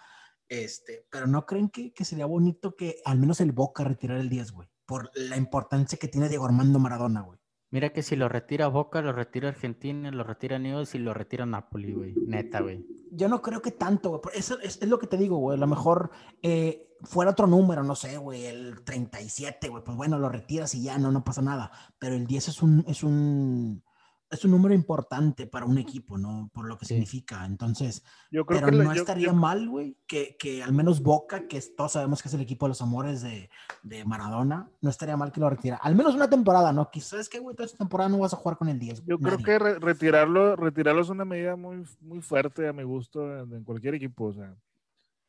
Este, pero no creen que, que sería bonito que al menos el Boca retirara el 10, güey, por la importancia que tiene Diego Armando Maradona, güey. Mira que si lo retira Boca, lo retira Argentina, lo retira Newell's y lo retira Napoli, güey. Neta, güey. yo no creo que tanto, güey. Eso es, es lo que te digo, güey. A lo mejor eh, fuera otro número, no sé, güey, el 37, güey. Pues bueno, lo retiras y ya no, no pasa nada. Pero el 10 es un, es un, es un número importante para un equipo, ¿no? Por lo que Sí. significa. Entonces, Yo creo pero que no yo- estaría yo- mal, güey, que, que al menos Boca, que es- todos sabemos que es el equipo de los amores de, de Maradona, no estaría mal que lo retira. Al menos una temporada, ¿no? Quizás que, güey, toda esta temporada no vas a jugar con el 10. Yo creo que re- retirarlo, retirarlo es una medida muy, muy fuerte a mi gusto en, en cualquier equipo. O sea,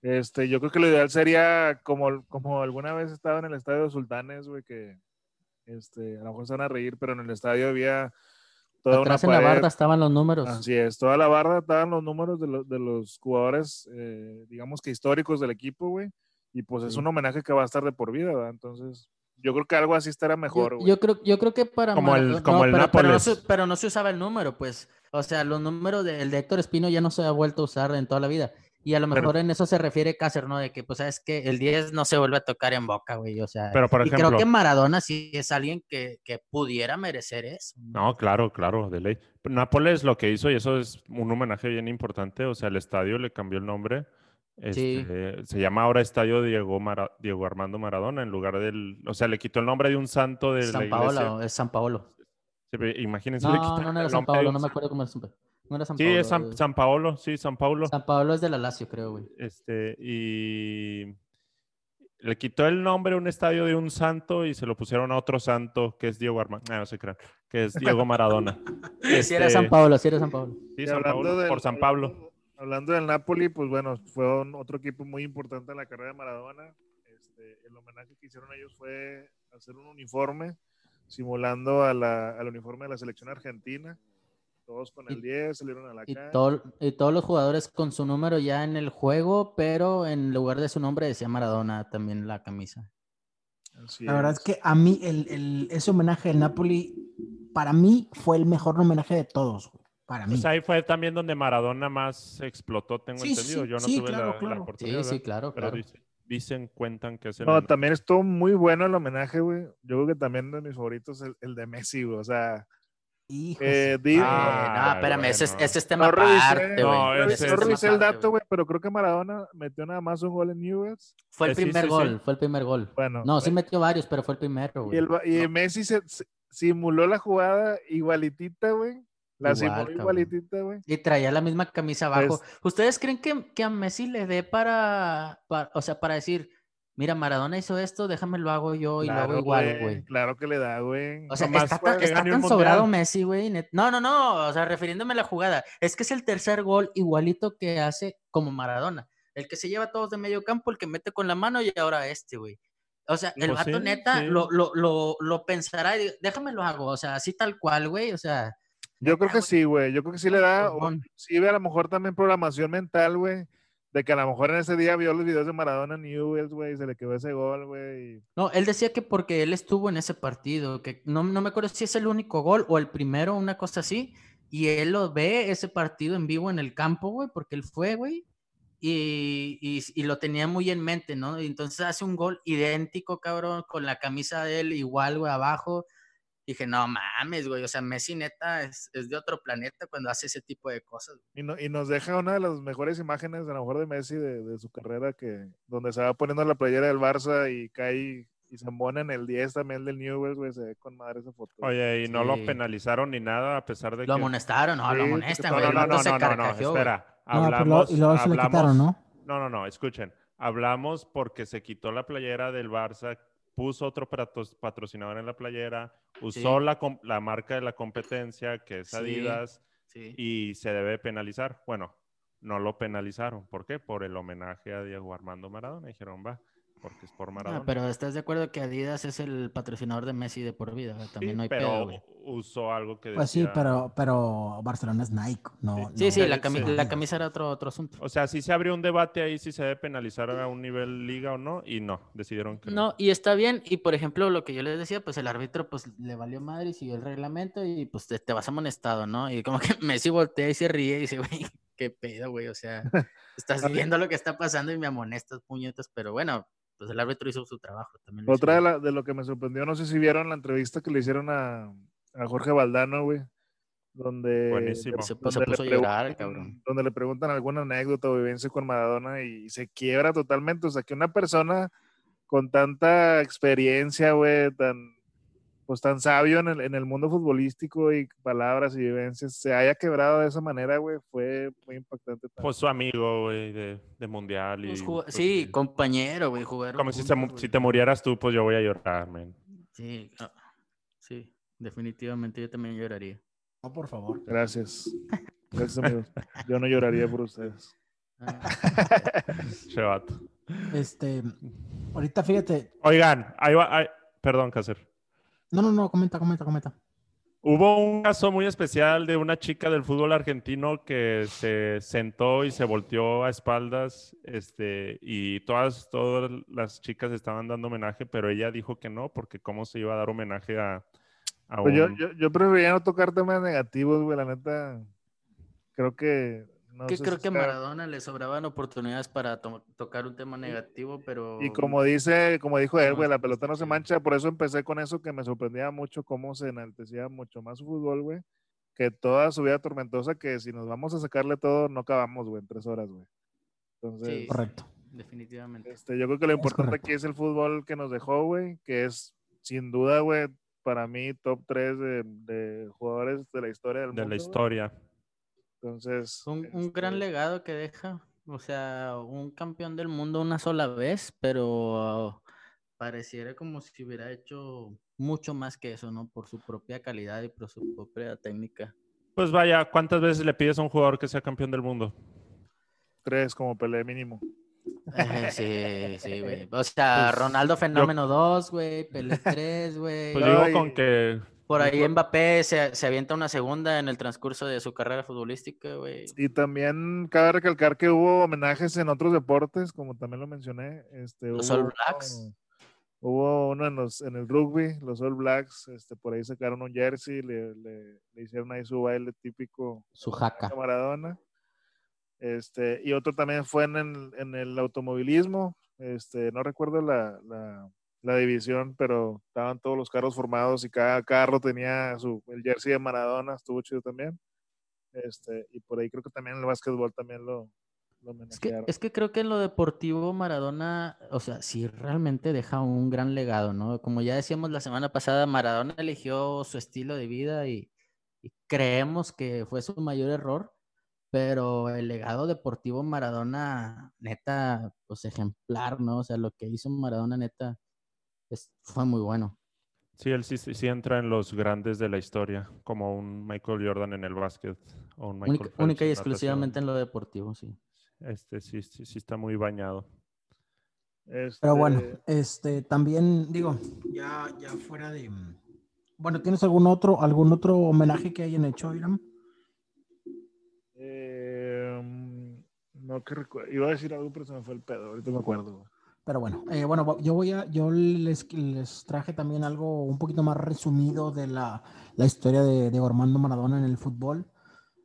este, yo creo que lo ideal sería como, como alguna vez estaba en el estadio de Sultanes, güey, que este, a lo mejor se van a reír, pero en el estadio había toda Atrás en una la pared. barda estaban los números. Así es, toda la barra estaban los números de, lo- de los jugadores, eh, digamos que históricos del equipo, güey. Y pues es Sí. un homenaje que va a estar de por vida, ¿verdad? Entonces, yo creo que algo así estará mejor, Yo, güey. yo creo, yo creo que para Como el- como el pero, pero no Nápoles. se, pero no se usaba el número, pues. O sea, los números del de Héctor Espino ya no se ha vuelto a usar en toda la vida. Y a lo Pero- mejor en eso se refiere Cáceres, ¿no? De que, pues, sabes que el 10 no se vuelve a tocar en boca, güey. O sea, Pero, por y creo ejemplo- que Maradona sí es alguien que, que pudiera merecer eso. No, claro, claro, de ley. Nápoles lo que hizo, y eso es un homenaje bien importante, o sea, el estadio le cambió el nombre. Sí. Este, Se llama ahora Estadio Diego, Mara- Diego Armando Maradona, en lugar del, o sea, le quitó el nombre de un santo de la San iglesia. Paolo, es San Paolo. Sí, pero Imagínense, le No, quitaron no, no era San Paolo, no me acuerdo cómo era. No era San Sí, Paolo. es San, San Paolo, sí, San Paolo. San Paolo es de la Lazio, creo, güey. Este, y le quitó el nombre a un estadio de un santo y se lo pusieron a otro santo que es Diego Armando, no, no se crean, que es Diego Maradona. Sí era Este, San Paolo, sí era San Paolo. sí, San hablando Pablo, del- por San Pablo. Hablando del Napoli, pues bueno, fue un- otro equipo muy importante en la carrera de Maradona. Este, el homenaje que hicieron ellos fue hacer un uniforme simulando a la- al uniforme de la selección argentina. Todos con el Y- 10 salieron a la Y, calle. y todos los jugadores con su número ya en el juego, pero en lugar de su nombre decía Maradona también la camisa. Así La verdad es que a mí el, el- ese homenaje del Napoli, para mí fue el mejor homenaje de todos. Para mí. Pues ahí fue también donde Maradona más explotó, tengo Sí, entendido. sí, Yo no sí, tuve claro, la, la claro. Sí, oportunidad, sí, ¿verdad? claro, pero claro. dicen, dicen, cuentan que es el... No, también estuvo muy bueno el homenaje, güey. Yo creo que también de mis favoritos el, el de Messi, güey. O sea, Hijo eh, Eh, Ah, no, espérame, ese, es, bueno. ese es tema No revisé, aparte, güey. no, ese Ese no es tema revisé el aparte, dato, güey, pero creo que Maradona metió nada más un gol en Newell's. Fue el Eh, sí, primer sí, sí. gol, fue el primer gol. Bueno, No, sí eh, metió varios, pero fue el primero, y, güey. el, ba- y No. Messi se, se- simuló la jugada igualitita, güey. La Igual, simuló cabrón. igualitita, güey. Y traía la misma camisa abajo. Pues- ¿Ustedes creen que, que a Messi le dé para, para- o sea, para decir, mira, Maradona hizo esto, déjame lo hago yo y lo hago igual, güey? Claro que le da, güey. O sea, Nomás está, tan, está tan sobrado. Messi, güey. No, no, no. O sea, refiriéndome a la jugada. Es que es el tercer gol igualito que hace como Maradona. El que se lleva a todos de medio campo, el que mete con la mano y ahora este, güey. O sea, el Pues vato sí, neta sí. Lo, lo, lo, lo pensará y diga, déjame lo hago. O sea, así tal cual, güey. O sea, Yo creo que sí, güey. Yo creo que sí le da, sí ve a lo mejor también programación mental, güey. De que a lo mejor en ese día vio los videos de Maradona en Newell's, güey, se le quedó ese gol, güey. No, él decía que porque él estuvo en ese partido, que no, no me acuerdo si es el único gol o el primero, una cosa así, y él lo ve ese partido en vivo en el campo, güey, porque él fue, güey, y, y, y lo tenía muy en mente, ¿no? Y entonces hace un gol idéntico, cabrón, con la camisa de él igual, güey, abajo. Dije, no mames, güey, o sea, Messi neta es, es de otro planeta cuando hace ese tipo de cosas. Y, no- y nos deja una de las mejores imágenes, a lo mejor de Messi, de, de su carrera, que donde se va poniendo la playera del Barça y cae y se embona en el 10 también del Newell's, güey, se ve con madre esa foto. Oye, y no lo penalizaron ni nada, a pesar de Lo que... amonestaron, no, lo amonestan, no, güey. No, no, no, se no, no, no, güey. espera. No, lo- Hablamos, y luego se le quitaron, hablamos- ¿no? No, no, no, escuchen. Hablamos porque se quitó la playera del Barça, puso otro patrocinador en la playera, usó Sí. la, la marca de la competencia, que es Sí. Adidas, Sí. y se debe penalizar. Bueno, no lo penalizaron. ¿Por qué? Por el homenaje a Diego Armando Maradona. Dijeron, va, porque es por Ah, Maradona. pero estás de acuerdo que Adidas es el patrocinador de Messi de por vida, Sí, también no hay pero pedo, güey. usó algo que Pues sí, pero, pero Barcelona es Nike, no. Sí, sí, la, Sí, cami- sí. la camisa era otro, otro asunto. O sea, sí se abrió un debate ahí si se debe penalizar a un nivel liga o no, y no, decidieron que no. No, y está bien, y por ejemplo, lo que yo les decía, pues el árbitro pues le valió madre y siguió el reglamento y pues te, te vas amonestado, ¿no? Y como que Messi voltea y se ríe y dice, güey, qué pedo, güey, o sea, estás viendo lo que está pasando y me amonestas, puñetas, pero bueno, pues el árbitro hizo su trabajo también. Otra de, la- de lo que me sorprendió, no sé si vieron la entrevista que le hicieron a, a Jorge Valdano, güey. donde, Buenísimo. Se, pues, se donde le puso a llorar, preguntan- cabrón. donde le preguntan alguna anécdota o vivencia con Maradona y se quiebra totalmente. O sea, que una persona con tanta experiencia, güey, tan, pues tan sabio en el, en el mundo futbolístico y palabras y vivencias, se haya quebrado de esa manera, güey, fue muy impactante. también. Pues su amigo, güey, de, de mundial. Y, Pues, jugó- pues, sí, compañero, güey, jugaron. Como si, te murieras tú, pues yo voy a llorar, man. Sí, ah, sí, definitivamente yo también lloraría. No, por favor. Gracias. Gracias, amigos. Yo no lloraría por ustedes. Ah, Che vato. Este, ahorita fíjate. Oigan, ahí va, ahí- perdón, Cácer. No, no, no, comenta, comenta, comenta. Hubo un caso muy especial de una chica del fútbol argentino que se sentó y se volteó a espaldas, este, y todas, todas las chicas estaban dando homenaje, pero ella dijo que no, porque cómo se iba a dar homenaje a, a Pues yo, yo, yo preferiría no tocar temas negativos, güey, la neta. Creo que. No que sé creo si que a Maradona le sobraban oportunidades para to- tocar un tema negativo, pero. Y como dice, como dijo él, güey, la pelota no se mancha, por eso empecé con eso que me sorprendía mucho cómo se enaltecía mucho más su fútbol, güey, que toda su vida tormentosa, que si nos vamos a sacarle todo, no acabamos, güey, en tres horas, güey. Entonces, Sí. Correcto. Definitivamente. este, yo creo que lo importante aquí es el fútbol que nos dejó, güey, que es sin duda, güey, para mí top 3 de, de jugadores de la historia del de mundo. la güey. historia. Entonces, Un, un gran este, legado que deja. O sea, un campeón del mundo una sola vez, pero pareciera como si hubiera hecho mucho más que eso, ¿no? Por su propia calidad y por su propia técnica. Pues vaya, ¿cuántas veces le pides a un jugador que sea campeón del mundo? tres como pelea mínimo. Eh, sí, sí, güey. O sea, Pues, Ronaldo Fenómeno 2, güey, Pelé 3, güey. Pues digo con que Por ahí Mejor- Mbappé se, se avienta una segunda en el transcurso de su carrera futbolística, güey. Y también cabe recalcar que hubo homenajes en otros deportes, como también lo mencioné. Este, Los hubo All Blacks. Hubo uno en, los, en el rugby, los All Blacks, este, por ahí sacaron un jersey, le, le- le hicieron ahí su baile típico Su jaca. Maradona. Este, y otro también fue en el, en el automovilismo, este, no recuerdo la, la- la división, pero estaban todos los carros formados y cada carro tenía su, el jersey de Maradona, estuvo chido también. Este, y por ahí creo que también el básquetbol también lo, lo Es que, es que creo que en lo deportivo Maradona, o sea, sí realmente deja un gran legado, ¿no? Como ya decíamos la semana pasada, Maradona eligió su estilo de vida y, y creemos que fue su mayor error, pero el legado deportivo Maradona, neta, pues ejemplar, ¿no? O sea, lo que hizo Maradona, neta, es- fue muy bueno. sí, él sí, sí, sí entra en los grandes de la historia, como un Michael Jordan en el básquet o un Michael Única, Phelps única y en exclusivamente en lo deportivo, sí. Este sí, sí, sí está muy bañado. Pero bueno, Este, este también digo, ya, ya fuera de. mm, Bueno, ¿tienes algún otro, algún otro homenaje que hayan hecho, Iram? eh, no que recu- iba a decir algo, pero se me fue el pedo, ahorita me acuerdo. Pero bueno, eh, bueno, yo voy a, yo les, les traje también algo un poquito más resumido de la, la historia de, de Armando Maradona en el fútbol.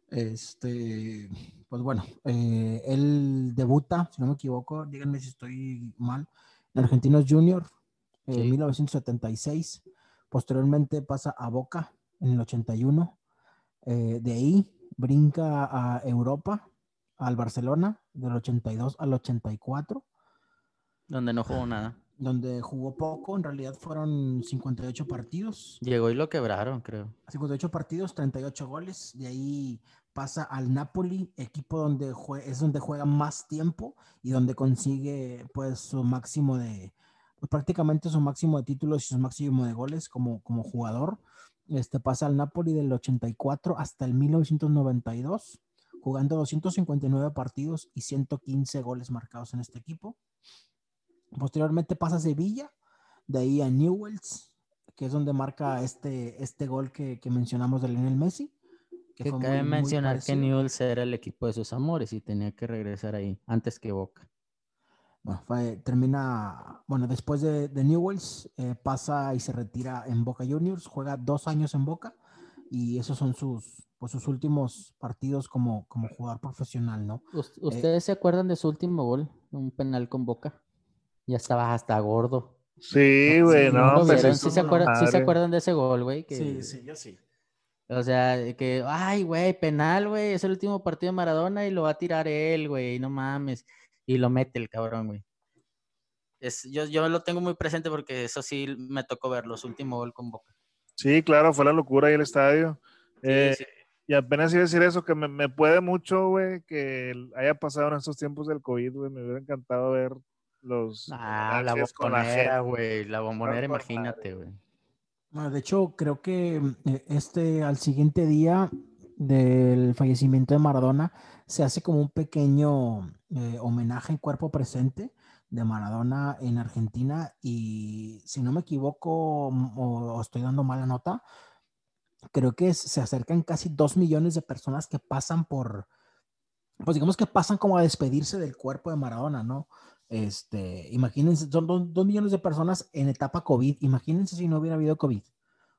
Este, pues bueno, eh, él debuta, si no me equivoco, díganme si estoy mal, en Argentinos Junior en Sí. 1976. Posteriormente pasa a Boca en el 81. Eh, de ahí brinca a Europa, al Barcelona, del 82 al 84 Donde no jugó nada. donde jugó poco, en realidad fueron 58 partidos, Llegó y lo quebraron, creo. 58 partidos, 38 goles, de ahí pasa al Napoli, equipo donde jue- es donde juega más tiempo y donde consigue pues su máximo de, pues, prácticamente su máximo de títulos y su máximo de goles como, como jugador. Este pasa al Napoli del 84 hasta el 1992, jugando 259 partidos y 115 goles marcados en este equipo. Posteriormente pasa a Sevilla, de ahí a Newells, que es donde marca este, este gol que, que mencionamos de Lionel Messi. Que fue cabe muy- muy mencionar que. Newell's era el equipo de sus amores y tenía que regresar ahí antes que Boca. Bueno, fue- termina, bueno, después de, de Newells eh, pasa y se retira en Boca Juniors, juega dos años en Boca y esos son sus, pues, sus últimos partidos como, como jugador profesional, ¿no? Us- ¿Ustedes se acuerdan de su último gol? Un penal con Boca. Ya estaba hasta gordo. Sí, güey, sí, no, no lo pues ¿Sí se, acuerdan, sí se acuerdan de ese gol, güey? Que yo sí. O sea, que, ay, güey, penal, güey, es el último partido de Maradona y lo va a tirar él, güey, no mames. Y lo mete el cabrón, güey. Es, yo, yo lo tengo muy presente porque eso sí me tocó verlo, su último gol con Boca. Sí, claro, fue la locura ahí el estadio. Sí, Eh, sí. Y apenas iba a decir eso, que me, me puede mucho, güey, que haya pasado en estos tiempos del COVID, güey. Me hubiera encantado ver los. Ah, la bombonera, güey, la bombonera, imagínate, güey. Bueno, de hecho, creo que eh, este al siguiente día del fallecimiento de Maradona se hace como un pequeño eh, homenaje en cuerpo presente de Maradona en Argentina y si no me equivoco m- o, o estoy dando mala nota, creo que es- se acercan casi dos millones de personas que pasan por, pues digamos que pasan como a despedirse del cuerpo de Maradona, ¿no? Este, imagínense, son dos, dos millones de personas en etapa COVID. Imagínense si no hubiera habido COVID.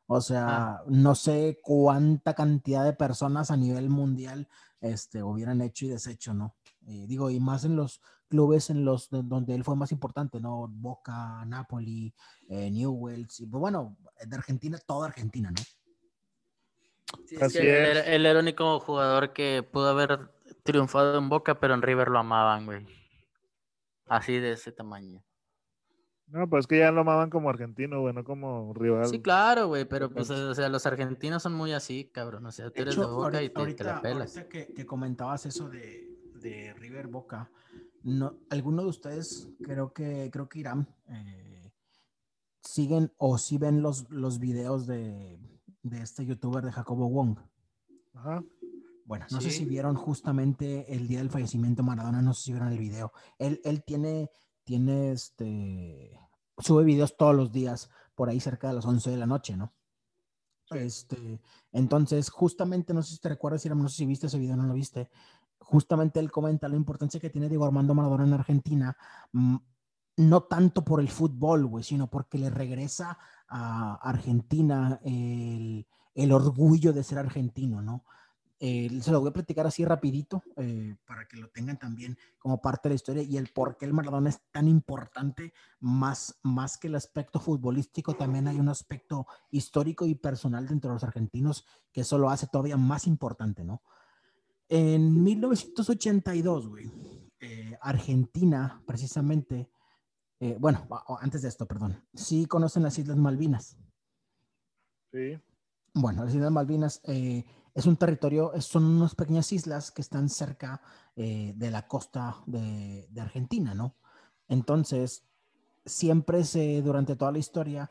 O sea, no sé cuánta cantidad de personas a nivel mundial este, hubieran hecho y deshecho, ¿no? Eh, digo, y más en los clubes en los de- donde él fue más importante, ¿no? Boca, Napoli, eh, Newell's, y pues, bueno, de Argentina, toda Argentina, ¿no? Sí, es que es. él era el único jugador que pudo haber triunfado en Boca, pero en River lo amaban, güey. Así de ese tamaño. No, pues es que ya lo amaban como argentino, güey, no como rival. Sí, claro, güey, pero pues, o sea, los argentinos son muy así, cabrón. O sea, tú De eres hecho, de Boca y ahorita, te, te la ahorita- pelas. ahorita que, que comentabas eso de, de River Boca, no, ¿alguno de ustedes, creo que, creo que Irán, eh, siguen o si ven los, los videos de, de este youtuber de Jacobo Wong? Ajá. Bueno, no sé Sí. si vieron justamente el día del fallecimiento de Maradona, no sé si vieron el video. Él, él tiene, tiene este, sube videos todos los días, por ahí cerca de las 11 de la noche, ¿no? Este, entonces, justamente, no sé si te recuerdas, no sé si viste ese video o no lo viste. Justamente él comenta la importancia que tiene Diego Armando Maradona en Argentina, mm, no tanto por el fútbol, güey, sino porque le regresa a Argentina el, el orgullo de ser argentino, ¿no? Eh, se lo voy a platicar así rapidito eh, para que lo tengan también como parte de la historia y el por qué el Maradona es tan importante, más, más que el aspecto futbolístico, también hay un aspecto histórico y personal dentro de los argentinos que eso lo hace todavía más importante, ¿no? En 1982, güey, eh, Argentina, precisamente, eh, bueno, antes de esto, perdón, sí conocen las Islas Malvinas. Sí. Bueno, las Islas Malvinas eh, es un territorio, son unas pequeñas islas que están cerca eh, de la costa de, Argentina, ¿no? Entonces, siempre durante toda la historia,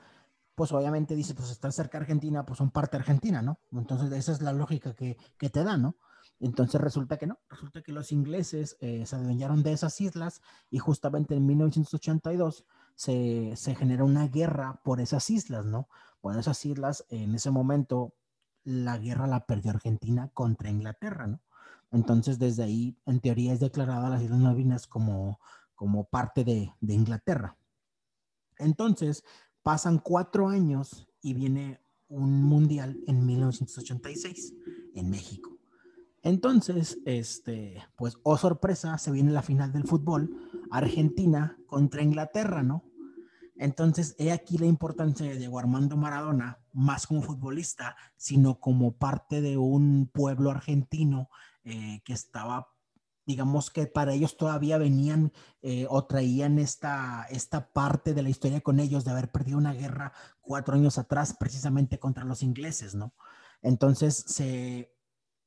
pues obviamente dice, pues están cerca de Argentina, pues son parte de Argentina, ¿no? Entonces, esa es la lógica que, que te da, ¿no? Entonces resulta que no, resulta que los ingleses eh, se adueñaron de esas islas y justamente en 1982 se, se genera una guerra por esas islas, ¿no? Por esas islas, en ese momento, la guerra la perdió Argentina contra Inglaterra, ¿no? Entonces, desde ahí, en teoría, es declarada las Islas Malvinas como, como parte de, de Inglaterra. Entonces, pasan cuatro años y viene un mundial en 1986 en México. Entonces, este, pues, oh sorpresa, se viene la final del fútbol, Argentina contra Inglaterra, ¿no? Entonces, he aquí la importancia de Diego Armando Maradona, más como futbolista, sino como parte de un pueblo argentino eh, que estaba, digamos que para ellos todavía venían eh, o traían esta, esta parte de la historia con ellos de haber perdido una guerra cuatro años atrás, precisamente contra los ingleses, ¿no? Entonces, se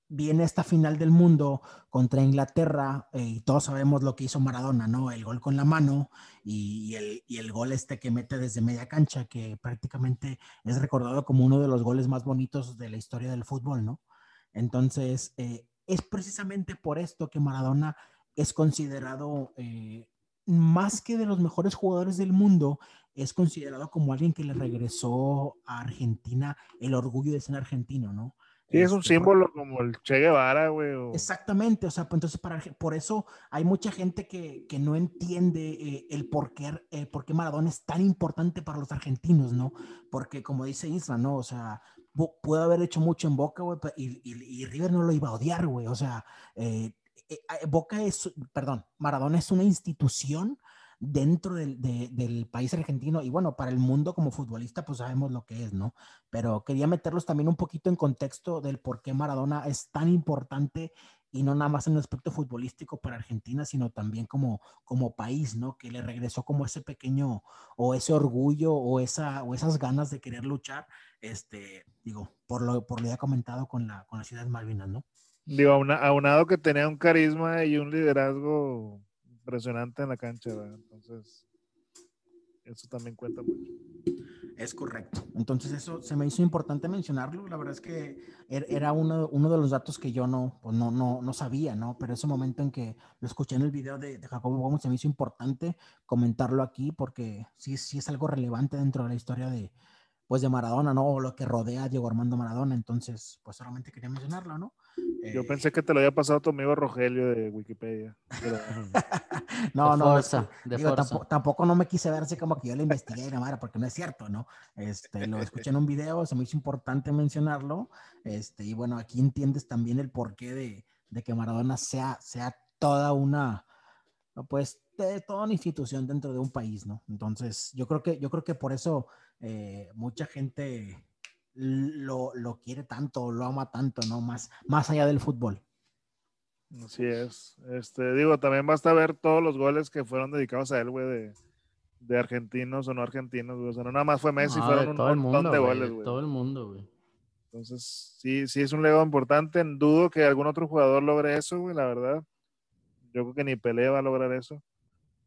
viene esta final del mundo contra Inglaterra eh, y todos sabemos lo que hizo Maradona, ¿no? El gol con la mano y, el gol este que mete desde media cancha, que prácticamente es recordado como uno de los goles más bonitos de la historia del fútbol, ¿no? Entonces, eh, es precisamente por esto que Maradona es considerado, eh, más que de los mejores jugadores del mundo, es considerado como alguien que le regresó a Argentina el orgullo de ser argentino, ¿no? Sí, es un Este, símbolo como el Che Guevara, güey. o- Exactamente, o sea, pues entonces para, por eso hay mucha gente que, que no entiende eh, el por qué, eh, por qué Maradona es tan importante para los argentinos, ¿no? Porque como dice Isla, ¿no? O sea, pudo haber hecho mucho en Boca, güey, y, y- y River no lo iba a odiar, güey, o sea, eh, eh, eh, Boca es, perdón, Maradona es una institución dentro del, de- del país argentino y bueno, para el mundo como futbolista, pues sabemos lo que es, ¿no? Pero quería meterlos también un poquito en contexto del por qué Maradona es tan importante y no nada más en el aspecto futbolístico para Argentina, sino también como, como país, ¿no? Que le regresó como ese pequeño o ese orgullo o, esa, o esas ganas de querer luchar, este, digo, por lo, por lo ya comentado con, la, con las Ciudades Malvinas, ¿no? Digo, auna- aunado que tenía un carisma y un liderazgo impresionante en la cancha, ¿verdad? Entonces, eso también cuenta mucho. Es correcto. Entonces eso se me hizo importante mencionarlo. La verdad es que er- era uno, de los datos que yo no, pues no, no, no sabía, ¿no? Pero ese momento en que lo escuché en el video de, de Jacobo Gómez se me hizo importante comentarlo aquí porque sí, sí es algo relevante dentro de la historia de, pues de Maradona, ¿no? O lo que rodea a Diego Armando Maradona. Entonces, pues solamente quería mencionarlo, ¿no? Yo Eh, pensé que te lo había pasado tu amigo Rogelio de Wikipedia. pero- no, de no, fuerza, de Digo, tampoco, tampoco no me quise ver así como que yo le investigué y la madre, porque no es cierto, ¿no? Este, lo escuché en un video, se me hizo importante mencionarlo, este, y bueno, aquí entiendes también el porqué de, de que Maradona sea, sea toda una, pues, de toda una institución dentro de un país, ¿no? Entonces, yo creo que, yo creo que por eso eh, mucha gente lo, lo quiere tanto, lo ama tanto, ¿no? Más, más allá del fútbol. Así es. Este, digo, también basta ver todos los goles que fueron dedicados a él, güey, de, de argentinos o no argentinos, güey. O sea, no nada más fue Messi, No, fueron de un todo el montón mundo, de goles, güey. todo el mundo, güey. Entonces, sí, sí es un legado importante. Dudo que algún otro jugador logre eso, güey, la verdad. Yo creo que ni Pelé va a lograr eso.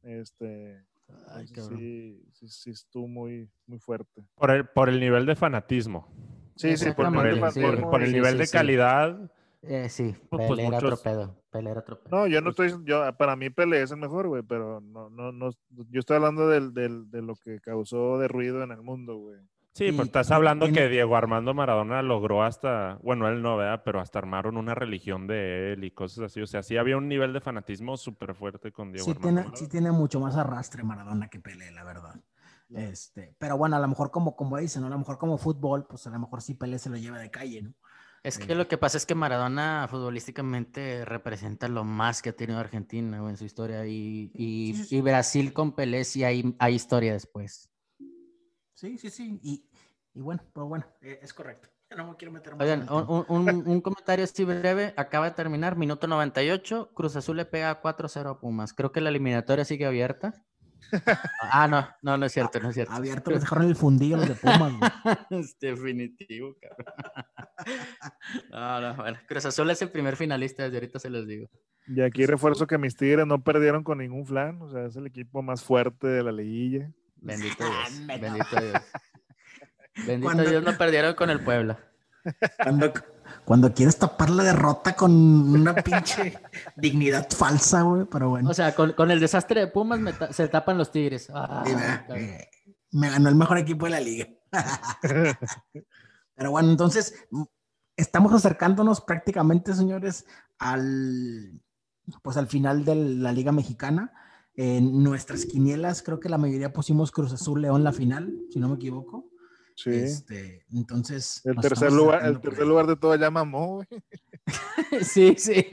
Este, Ay, sí, sí, sí estuvo muy, muy fuerte. Por el, por el nivel de fanatismo. Sí, sí, por, Por el, sí, por- por el sí, nivel sí, de sí. calidad. Eh, sí, Pues, Pelé era muchos- otro pedo. Pelé era otro pedo. No, yo no Pues estoy, yo, para mí Pelé es el mejor, güey, pero no, no, no, yo estoy hablando del, del, de lo que causó de ruido en el mundo, güey. Sí, Y pues estás hablando que Diego Armando Maradona logró hasta, bueno, él no, ¿verdad? Pero hasta armaron una religión de él y cosas así. O sea, sí había un nivel de fanatismo súper fuerte con Diego Sí Armando tiene, sí tiene mucho más arrastre Maradona que Pelé, la verdad. Este, pero bueno, a lo mejor como, como dicen, ¿no? a lo mejor como fútbol, pues a lo mejor sí Pelé se lo lleva de calle, ¿no? Es que lo que pasa es que Maradona futbolísticamente representa lo más que ha tenido Argentina en su historia y, y- Sí, sí, sí. y Brasil con Pelé sí hay, hay historia después. Sí, sí, sí. Y, y bueno, pues bueno, eh, es correcto. No me quiero meter más. Oigan, un, tema. un- un- un comentario así breve, acaba de terminar, minuto 98, Cruz Azul le pega 4-0 a Pumas. Creo que la eliminatoria sigue abierta. Ah, no, no, no es cierto, no es cierto. Abierto, les dejaron el fundillo los de Pumas, güey. Es definitivo, cabrón. No, no, bueno, Cruz Azul es el primer finalista, desde ahorita se los digo. Y aquí refuerzo que mis Tigres no perdieron con ningún flan, o sea, es el equipo más fuerte de la liguilla. Bendito Dios, bendito Dios. Bendito Cuando- Dios no perdieron con el Puebla. Cuando, cuando quieres tapar la derrota con una pinche dignidad falsa, güey, pero bueno. O sea, con, con el desastre de Pumas ta- se tapan los Tigres. Ah. Eh, me ganó el mejor equipo de la liga. Pero bueno, entonces estamos acercándonos prácticamente, señores, al pues al final de la Liga Mexicana. En nuestras quinielas, creo que la mayoría pusimos Cruz Azul León la final, si no me equivoco. Sí. Este, entonces. el tercer lugar, el tercer lugar de todo ya mamó, güey. Sí, sí,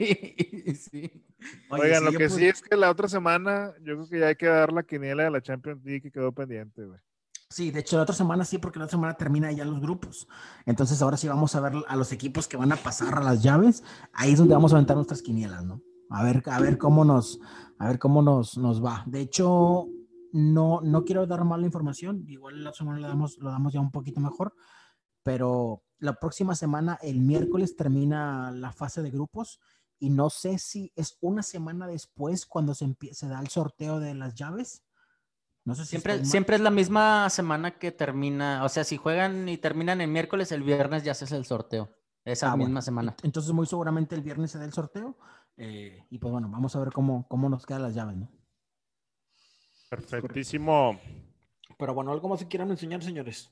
sí. Oye, Oigan, lo que sí es que la otra semana, yo creo que ya hay que dar la quiniela de la Champions League que quedó pendiente, güey. Sí, de hecho, la otra semana sí, porque la otra semana termina ya los grupos. Entonces, ahora sí vamos a ver a los equipos que van a pasar a las llaves. Ahí es donde vamos a aventar nuestras quinielas, ¿no? A ver, a ver cómo nos, a ver cómo nos, nos va. De hecho, no, no quiero dar mala información. Igual la semana lo damos, lo damos ya un poquito mejor. Pero la próxima semana, el miércoles, termina la fase de grupos. Y no sé si es una semana después cuando se, empie- se da el sorteo de las llaves. No sé si Siempre, siempre es la misma semana que termina. O sea, si juegan y terminan el miércoles, el viernes ya haces el sorteo. Esa Ah, misma bueno. semana. Ent- Entonces, muy seguramente el viernes se da el sorteo. Eh, y pues bueno, vamos a ver cómo, cómo nos quedan las llaves, ¿no? Perfectísimo. Pero bueno, algo más que quieran enseñar, señores.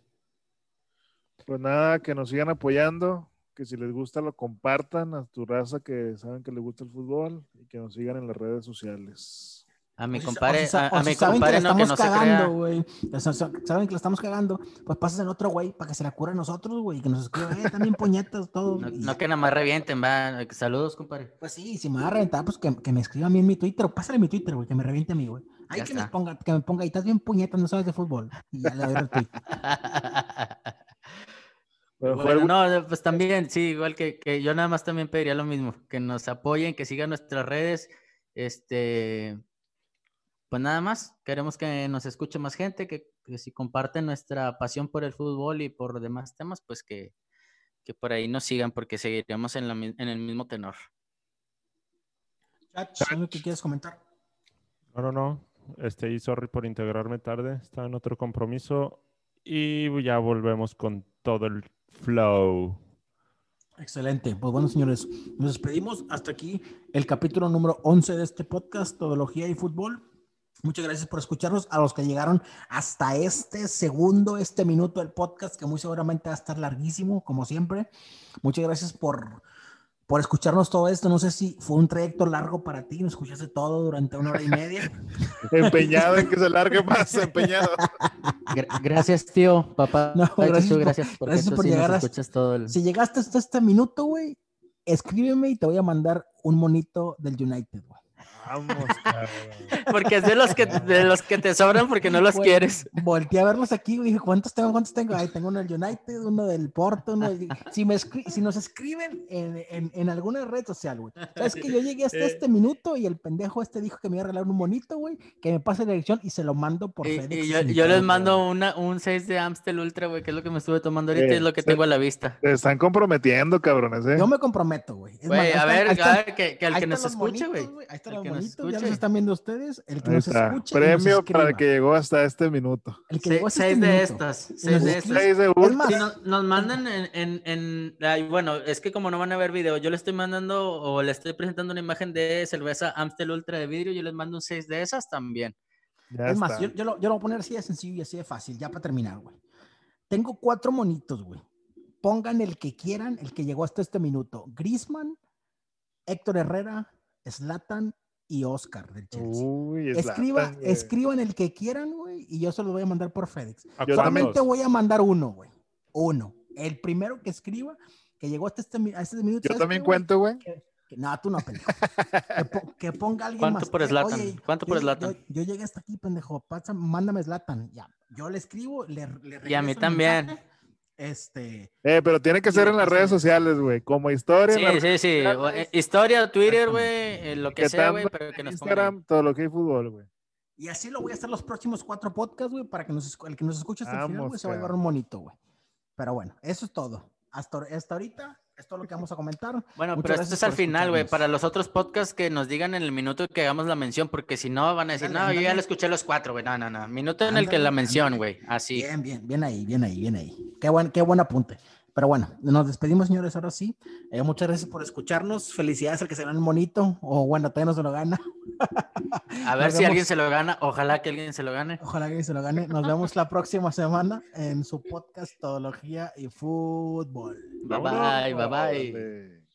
Pues nada, que nos sigan apoyando, que si les gusta lo compartan a tu raza que saben que les gusta el fútbol y que nos sigan en las redes sociales. A mi O si- compadre, o si sa- a, o a si mi saben compadre que la no, que estamos no se crea. cagando, güey. O sea, sa- Saben que la estamos cagando, pues pasen en otro güey para que se la cure a nosotros, güey. y Que nos escriban, eh, también puñetas, todo. No, y no ya. que nada más revienten, va. Saludos, compadre. Pues sí, si me va a reventar, pues que, que me escriba a mí en mi Twitter. o Pásale mi Twitter, güey, que me reviente a mí, güey. Ay, Ya que me ponga, que me ponga, y estás bien puñetas, no sabes de fútbol. Y ya le doy fue Bueno, el- no, pues también, sí, igual que, que yo nada más también pediría lo mismo, que nos apoyen, que sigan nuestras redes, este, pues nada más, queremos que nos escuche más gente, que, que si comparten nuestra pasión por el fútbol y por demás temas, pues que, que por ahí nos sigan, porque seguiremos en, la en el mismo tenor. Chach, ¿algo que quieres comentar? No, no, no. Este, y sorry por integrarme tarde. Estaba en otro compromiso. Y ya volvemos con todo el flow. Excelente. Pues bueno, señores, nos despedimos. Hasta aquí el capítulo número 11 de este podcast, Todología y Fútbol. Muchas gracias por escucharnos. A los que llegaron hasta este segundo, este minuto del podcast, que muy seguramente va a estar larguísimo, como siempre. Muchas gracias por, por escucharnos todo esto. No sé si fue un trayecto largo para ti, nos escuchaste todo durante una hora y media. empeñado en que se largue más, empeñado. Gra- gracias, tío, papá. No, gracias por- gracias, porque gracias por sí nos llegar hasta- escuchas todo el... Si llegaste hasta este minuto, güey, escríbeme y te voy a mandar un monito del United, güey. Vamos, cabrón. Porque es de los que, de los que te sobran porque no los quieres. Volteé a verlos aquí, güey, dije, ¿cuántos tengo? ¿Cuántos tengo? Ahí tengo uno del United, uno del Porto, uno del- Si, me escri- si nos escriben en, en, en alguna red social, güey. Sabes que yo llegué hasta Eh. este minuto y el pendejo este dijo que me iba a regalar un monito, güey, que me pase la dirección y se lo mando por Y, FedEx. y yo, les mando una, un 6 de Amstel Ultra, güey, que es lo que me estuve tomando ahorita y es lo que se- tengo a la vista. Te están comprometiendo, cabrones, ¿eh? Yo me comprometo, güey. A ver, a ver, que, que el que nos escuche, güey. Ahí están Ya los están viendo ustedes. El que Ahí nos está. escuche. nos Premio para el que llegó hasta este minuto. El que Se- llegó hasta seis este de minuto. estas, seis nos de estas. Seis de Es más, Si nos, nos mandan en, en, en- ay, bueno, es que como no van a ver video, yo le estoy mandando o le estoy presentando una imagen de cerveza Amstel Ultra de vidrio, yo les mando un 6 de esas también. Ya es más, yo lo, yo lo voy a poner así de sencillo y así de fácil, ya para terminar, güey. Tengo cuatro monitos, güey. Pongan el que quieran, el que llegó hasta este minuto. Grisman, Héctor Herrera, Slatan y Oscar del Chelsea. Uy, es Escriba, escriban el que quieran, güey, y yo se los voy a mandar por FedEx. ¿A Yo cuántos? Solamente voy a mandar uno, güey. Uno. El primero que escriba, que llegó hasta este, a este minuto. Yo ¿sabes también qué, cuento, güey. No, tú no, pendejo. que, po- que ponga alguien ¿Cuánto más. por Eh, oye, ¿Cuánto yo por llegué- Zlatan? Yo, yo llegué hasta aquí, pendejo. Pasa, mándame Slatan. Ya. Yo le escribo, le, le Y a mí también. mensaje, Este. Eh, pero tiene que ser en las redes sociales, güey. Como historia. Sí, sí, sí. sociales, eh, Historia, Twitter, güey, eh, lo que sea, güey, pero que nos pongan. Instagram, todo lo que hay fútbol, güey. Y así lo voy a hacer los próximos cuatro podcasts, güey, para que nos, el que nos escuche hasta el final, Vamos, güey, se va a llevar un monito, güey. Pero bueno, eso es todo. Hasta, hasta ahorita, es todo lo que vamos a comentar. Bueno, Muchas pero esto es al final, güey. Para los otros podcasts que nos digan en el minuto que hagamos la mención, porque si no van a decir, Ándale, no, yo ya ándale. lo escuché los cuatro, güey. No, no, no. Minuto en el que Ándale, la mención, ándale. güey. Así. Bien, bien, bien ahí, bien ahí, bien ahí. Qué buen, qué buen apunte. Pero bueno, nos despedimos, señores, ahora sí. Eh, muchas gracias por escucharnos. Felicidades al que se gana el monito. O bueno, todavía no se lo gana. A ver Nos si alguien se lo gana. Ojalá que alguien se lo gane. Ojalá que se lo gane. Nos vemos la próxima semana en su podcast Todología y Fútbol. Bye bye, bye bye.